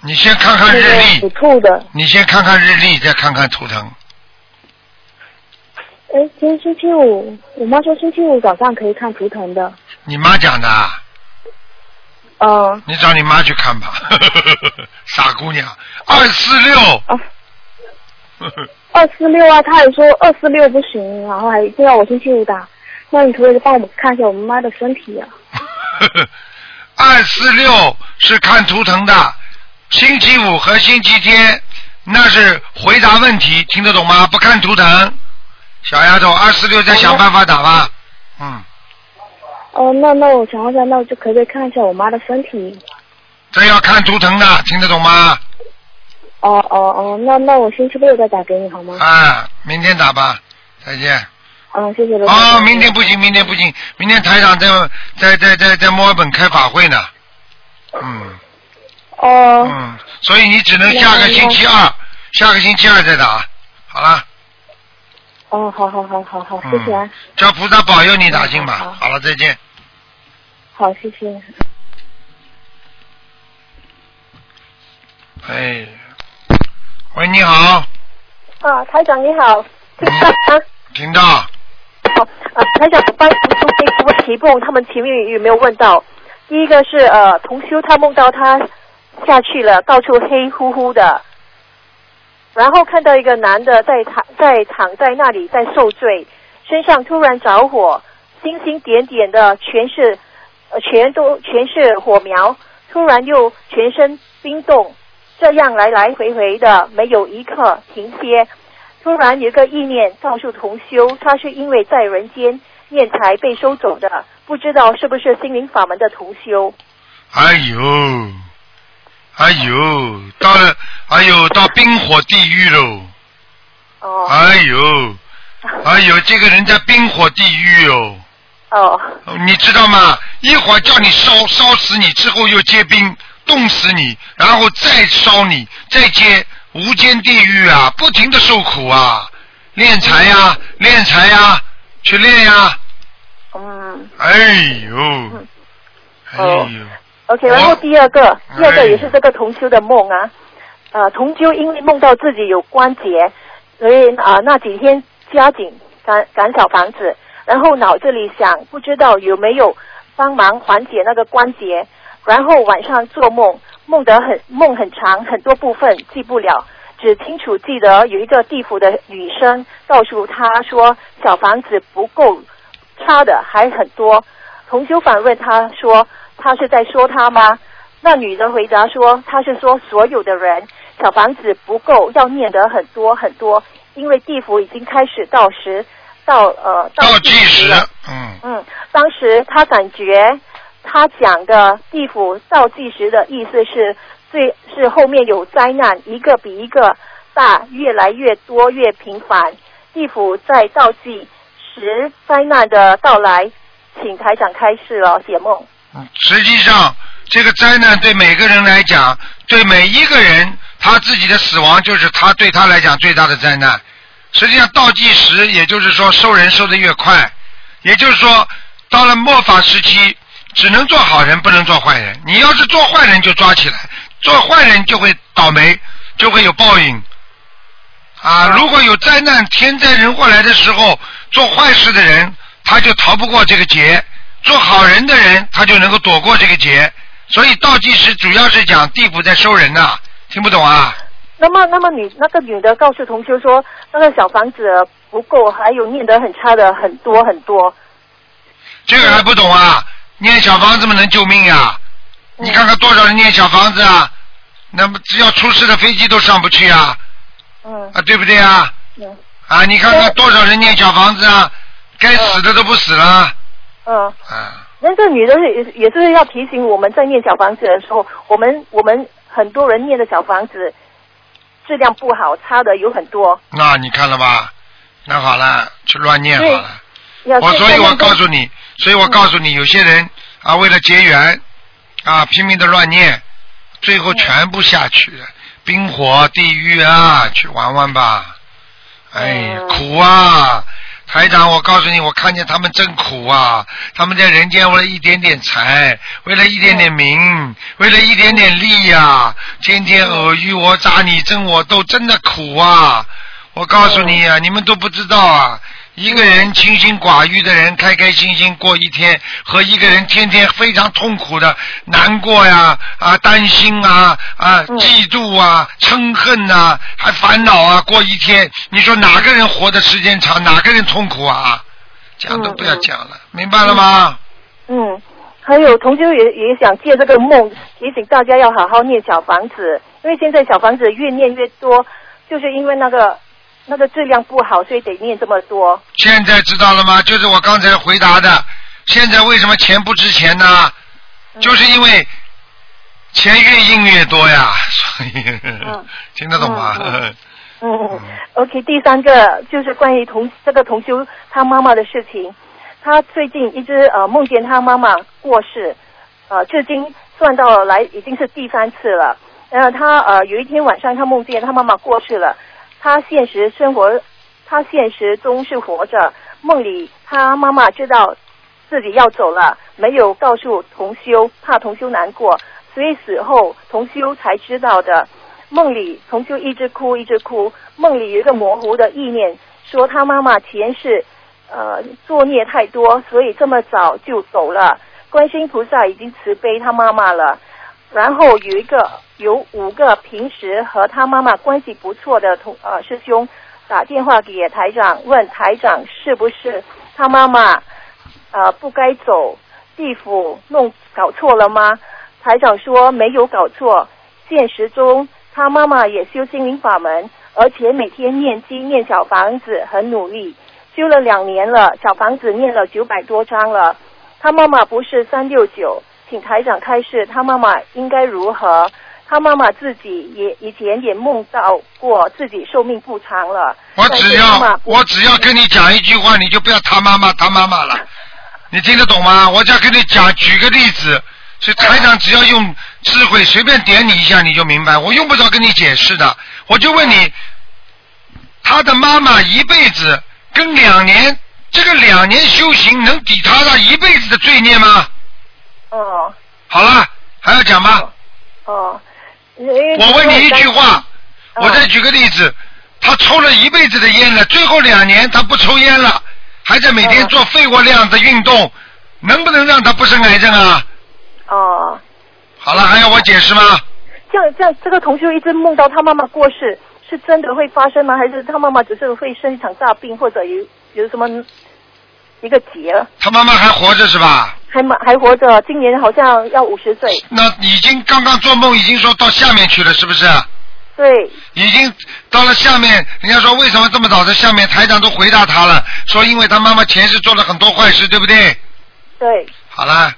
你先看看日历。属兔的。你先看看日历，再看看图腾。哎，今天星期五，我妈说星期五早上可以看图腾的。你妈讲的。嗯。你找你妈去看吧，傻姑娘，二四六。二四六啊，她还说二四六不行，然后还一定要我星期五打。那你可以帮我们看一下我们妈的身体啊。二四六是看图腾的，星期五和星期天那是回答问题，听得懂吗？不看图腾，小丫头，二四六再想办法打吧。嗯。哦，那那我想问一下，那我就可不可以看一下我妈的身体？这要看图腾的，听得懂吗？哦哦哦，那那我星期六再打给你好吗？啊，明天打吧，再见。嗯，谢谢罗哦，明天不行，明天不行，明天台长在在在在在墨尔本开法会呢。嗯。哦。嗯，所以你只能下个星期二，下个星期二再打，好了。哦，好好好好好，谢谢啊。叫菩萨保佑你打进吧，好了，再见。好，谢谢。哎。喂，你好。啊，台长你好。听到。听到。呃，台长，我帮同修背几个题目，他们前面有没有问到？第一个是呃，同修他梦到他下去了，到处黑乎乎的，然后看到一个男的在躺在躺在那里在受罪，身上突然着火，星星点点的，全是全都全是火苗，突然又全身冰冻，这样来来回回的，没有一刻停歇。突然有一个意念告诉同修，他是因为在人间念财被收走的，不知道是不是心灵法门的同修。哎呦，哎呦，到了，哎呦，到冰火地狱喽！哦。哎呦，哎呦，这个人在冰火地狱哦。哦。你知道吗？一会儿叫你烧烧死你，之后又结冰冻死你，然后再烧你，再接无间地狱啊！不停的受苦啊！练财呀，练财呀，去练呀！嗯。哎呦，哎呦。OK，然后第二个，第二个也是这个同修的梦啊，呃，同修因为梦到自己有关节，所以啊、那几天加紧赶赶小房子，然后脑子里想不知道有没有帮忙缓解那个关节，然后晚上做梦，梦得很梦很长，很多部分记不了，只清楚记得有一个地府的女生告诉他说小房子不够，差的还很多。同修反问他说：“他是在说他吗？”那女的回答说：“他是说所有的人，小房子不够，要念得很多很多，因为地府已经开始倒时，到呃倒计时了。嗯嗯，当时他感觉他讲的地府倒计时的意思是最是后面有灾难，一个比一个大，越来越多，越频繁。地府在倒计时灾难的到来，请台长开示了，解梦。实际上，这个灾难对每个人来讲，对每一个人他自己的死亡，就是他对他来讲最大的灾难。实际上，倒计时，也就是说收人收的越快，也就是说，到了末法时期，只能做好人，不能做坏人。你要是做坏人，就抓起来；做坏人就会倒霉，就会有报应。啊，如果有灾难、天灾人祸来的时候，做坏事的人他就逃不过这个劫，做好人的人他就能够躲过这个劫。所以倒计时主要是讲地府在收人呐、听不懂啊？那么，那么你那个女的告诉同修说，那个小房子不够，还有念得很差的很多很多。这个还不懂啊？念小房子们能救命呀、你看看多少人念小房子啊？那么只要出事的飞机都上不去啊！嗯。啊，对不对啊？嗯。啊，你看看多少人念小房子啊？该死的都不死了。嗯。啊。那这女的也也是要提醒我们在念小房子的时候，我们我们很多人念的小房子质量不好，差的有很多。那你看了吧？那好了，去乱念好了。要我所以，我告诉诉你，所以我告诉你，有些人啊，为了结缘啊，拼命的乱念，最后全部下去了，冰火地狱啊，去玩玩吧。哎，苦啊！台长，我告诉你，我看见他们真苦啊！他们在人间为了一点点财，为了一点点名，为了一点点利呀、天天尔虞我诈，你争我斗，真的苦啊！我告诉你啊，你们都不知道啊！一个人清心寡欲的人，开开心心过一天，和一个人天天非常痛苦的难过呀啊担心啊啊嫉妒啊嗔恨呐、还烦恼啊过一天，你说哪个人活的时间长，哪个人痛苦啊？讲都不要讲了，明白了吗？嗯，还有同修也也想借这个梦提醒大家要好好念小房子，因为现在小房子越念越多，就是因为那个那个质量不好，所以得念这么多。现在知道了吗？就是我刚才回答的。现在为什么钱不值钱呢？就是因为钱越印越多呀，所以、听得懂吗？嗯嗯，OK，第三个就是关于同这个同修他妈妈的事情。他最近一直呃梦见他妈妈过世，呃，至今算到来已经是第三次了。呃，他呃有一天晚上他梦见他妈妈过世了，他现实生活他现实中是活着，梦里他妈妈知道自己要走了，没有告诉同修，怕同修难过，所以死后同修才知道的。梦里同修一直哭一直哭，梦里有一个模糊的意念，说他妈妈前世呃作孽太多，所以这么早就走了。观世音菩萨已经慈悲他妈妈了。然后有一个有五个平时和他妈妈关系不错的同呃师兄打电话给台长，问台长是不是他妈妈呃不该走地府弄搞错了吗？台长说没有搞错，现实中他妈妈也修心灵法门，而且每天念经念小房子，很努力，修了两年了，小房子念了九百多张了。他妈妈不是三六九，请台长开示，他妈妈应该如何？他妈妈自己也以前也梦到过自己寿命不长了。我只要我只要跟你讲一句话，你就不要他妈妈他妈妈了，你听得懂吗？我只要跟你讲，举个例子，所以台长只要用智慧随便点你一下，你就明白，我用不着跟你解释的，我就问你，他的妈妈一辈子跟两年。这个两年修行能抵他那一辈子的罪孽吗？哦。好了，还要讲吗？哦。我问你一句话，我再举个例子，他抽了一辈子的烟了，最后两年他不抽烟了，还在每天做肺活量的运动，能不能让他不生癌症啊？哦。好了，还要我解释吗？这样这样，这个同学一直梦到他妈妈过世，是真的会发生吗？还是他妈妈只是会生一场大病，或者有？有什么一个结了？他妈妈还活着是吧？还还活着，今年好像要五十岁。那已经刚刚做梦，已经说到下面去了，是不是？对。已经到了下面，人家说为什么这么早在下面？台长都回答他了，说因为他妈妈前世做了很多坏事，对不对？对。好了，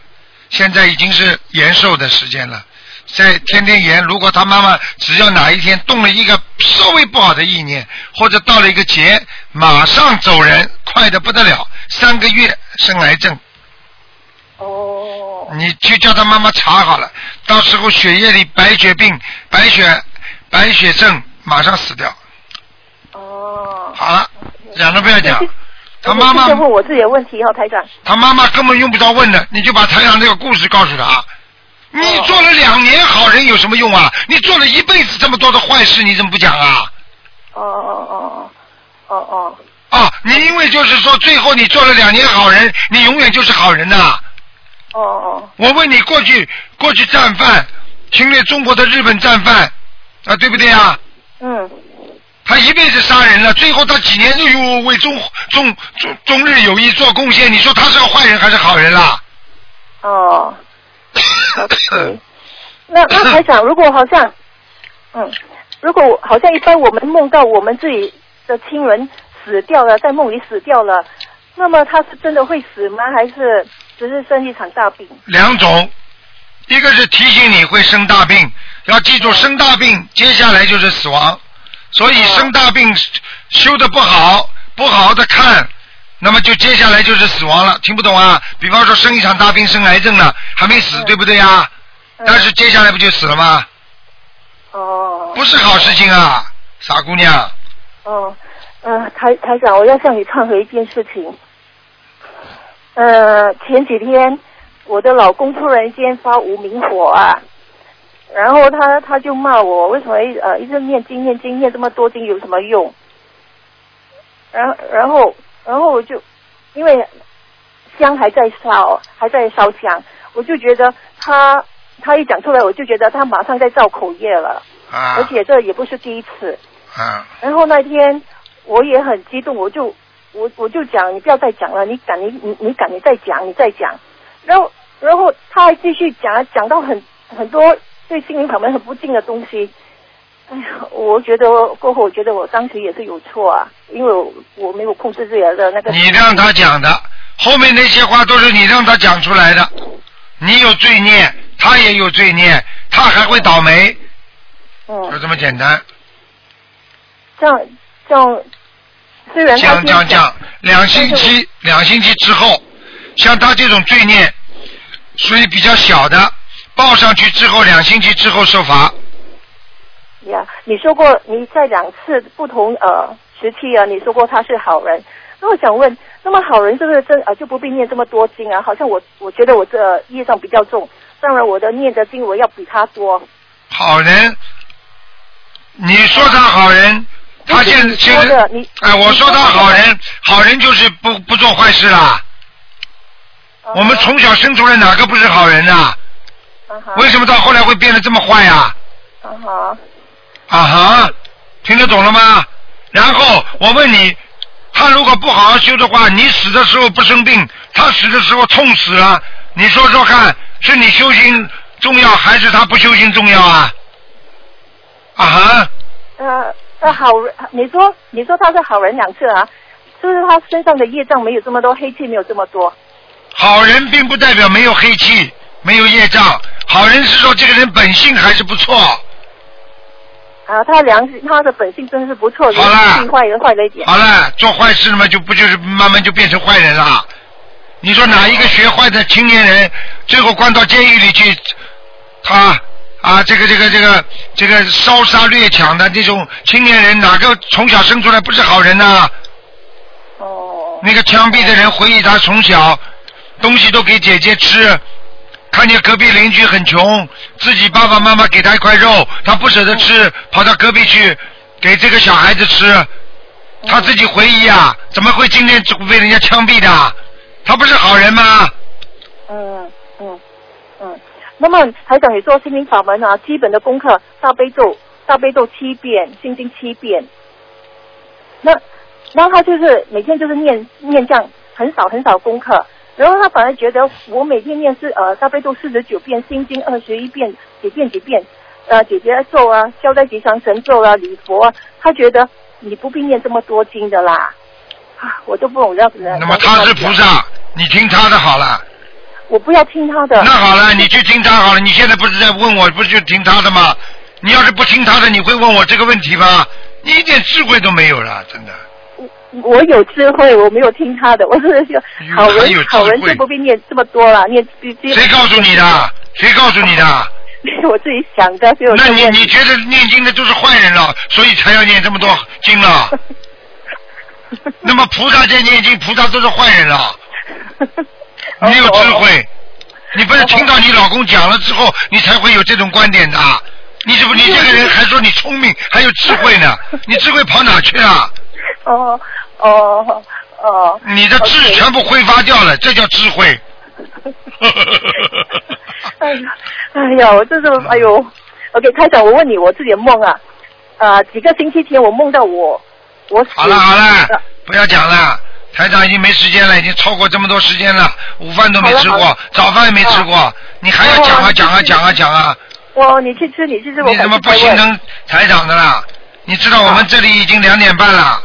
现在已经是延寿的时间了。在天天延，如果他妈妈只要哪一天动了一个稍微不好的意念，或者到了一个劫，马上走人，快的不得了，三个月生癌症。哦。你去叫他妈妈查好了，到时候血液里白血病、白血白血症，马上死掉。哦。好了，讲都不要讲。他妈妈。问我自己的问题哈，台长。他妈妈根本用不着问的，你就把台长这个故事告诉他。你做了两年好人有什么用啊？你做了一辈子这么多的坏事，你怎么不讲啊？哦哦哦哦哦哦。啊，你因为就是说，最后你做了两年好人，你永远就是好人呐。哦哦。我问你，过去过去战犯侵略中国的日本战犯啊，对不对啊？嗯。他一辈子杀人了，最后他几年又为中中中中日友谊做贡献，你说他是个坏人还是好人啦？哦。那那台长，如果好像，嗯，如果好像一般我们梦到我们自己的亲人死掉了，在梦里死掉了，那么他是真的会死吗？还是只是生一场大病？两种，一个是提醒你会生大病，要记住生大病，接下来就是死亡，所以生大病修的不好，不好好的看。那么就接下来就是死亡了，听不懂啊？比方说生一场大病，生癌症了，还没死，对不对呀？但是接下来不就死了吗？哦。不是好事情啊，傻姑娘。哦，呃，台台长，我要向你忏悔一件事情。呃，前几天我的老公突然间发无名火啊，然后他他就骂我，为什么呃一直念经念经念这么多经有什么用？然然后。然后我就，因为香还在烧，还在烧香，我就觉得他他一讲出来，我就觉得他马上在造口业了，啊，而且这也不是第一次，啊，然后那天我也很激动，我就我我就讲你不要再讲了，你敢你你你敢你再讲你再讲，然后然后他还继续讲讲到很很多对心灵法门很不敬的东西。哎呀，我觉得过后，我觉得我当时也是有错啊，因为我我没有控制自己的那个。你让他讲的，后面那些话都是你让他讲出来的。你有罪孽，他也有罪孽，他还会倒霉。嗯。就这么简单。这样这样，虽然讲讲讲，两星期两星期之后，像他这种罪孽，属于比较小的，报上去之后，两星期之后受罚。呀，你说过你在两次不同呃时期啊，你说过他是好人。那我想问，那么好人是不是真呃就不必念这么多经啊？好像我我觉得我这业障比较重，当然我的念的经文要比他多。好人，你说他好人，他现在现说的在，哎，我说他好人，好人就是不不做坏事啦。我们从小生出来哪个不是好人呐？为什么到后来会变得这么坏呀？啊哈，啊哈，听得懂了吗？然后我问你，他如果不好好修的话，你死的时候不生病，他死的时候痛死了，你说说看，是你修行重要还是他不修行重要啊？啊哈，呃呃，好人，你说你说他是好人两次啊，是不是他身上的业障没有这么多，黑气没有这么多？好人并不代表没有黑气，没有业障。好人是说这个人本性还是不错。啊，他良心，他的本性真是不错，好了性坏人坏了一点。好了，做坏事了嘛，就不就是慢慢就变成坏人了？你说哪一个学坏的青年人，最后关到监狱里去，他啊，这个这个这个这个烧杀掠抢的这种青年人，哪个从小生出来不是好人呢？哦。那个枪毙的人回忆他从小东西都给姐姐吃，看见隔壁邻居很穷，自己爸爸妈妈给他一块肉，他不舍得吃，跑到隔壁去给这个小孩子吃。他自己回忆啊，怎么会今天被人家枪毙的？他不是好人吗？嗯嗯嗯。那么台长，你做心灵法门啊，基本的功课，大悲咒，大悲咒七遍，心经七遍。那，然后他就是每天就是念念这样很少很少功课，然后他反而觉得我每天念是呃大悲咒四十九遍，心经二十一遍，几遍几遍，呃姐姐咒啊，消灾吉祥神咒啊，礼佛啊，他觉得你不必念这么多经的啦，啊，我都不懂要怎么。那么他是菩萨，你听他的好了。我不要听他的。那好了，你去听他好了。你现在不是在问我，不是就听他的吗？你要是不听他的，你会问我这个问题吗？你一点智慧都没有了，真的。我有智慧，我没有听他的，我是说好人好人就不必念这么多了，念谁告诉你的？谁告诉你的？是 我自己想的，所以我那你你觉得念经的都是坏人了，所以才要念这么多经了？那么菩萨在念经，菩萨都是坏人了，没有智慧。你不是听到你老公讲了之后，你才会有这种观点的？你怎么你这个人还说你聪明，还有智慧呢？你智慧跑哪去了？哦哦哦。你的智全部挥发掉了，这叫智慧。哎呀，哎呀，我这是哎呦，OK，开长，我问你我自己的梦啊，啊、几个星期前我梦到我我死好了好了，不要讲了。台长已经没时间了，已经超过这么多时间了，午饭都没吃过早饭也没吃过，你还要讲啊哦讲啊讲啊讲啊！我你去吃你去吃，我你怎么不心疼台长的啦？你知道我们这里已经两点半了，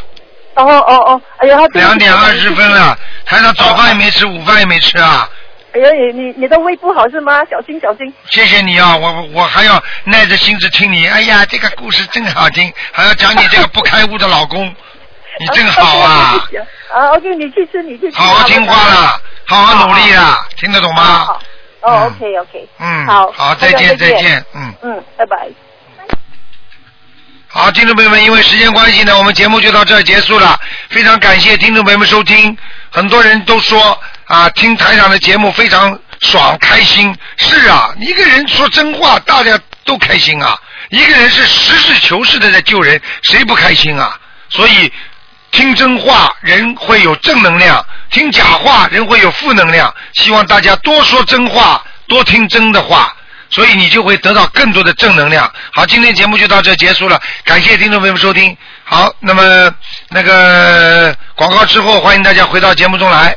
哦哦哦，哎呀，他两点二十分了，台长早饭也没吃，午饭也没吃啊！哎呀，你你你的胃不好是吗？小心小心。谢谢你啊，我我我还要耐着心子听你。哎呀，这个故事真好听，还要讲你这个不开悟的老公，你真好啊！啊，OK，你去吃，你去吃。好好听话了，好好努力啊，听得懂吗？哦，OK OK，嗯，好，好，再见再见，嗯。嗯，拜拜。好，听众朋友们，因为时间关系呢，我们节目就到这儿结束了。非常感谢听众朋友们收听，很多人都说啊，听台长的节目非常爽开心。是啊，一个人说真话，大家都开心啊。一个人是实事求是的在救人，谁不开心啊？所以听真话，人会有正能量；听假话，人会有负能量。希望大家多说真话，多听真的话。所以你就会得到更多的正能量。好，今天节目就到这结束了，感谢听众朋友们收听。好，那么那个广告之后，欢迎大家回到节目中来。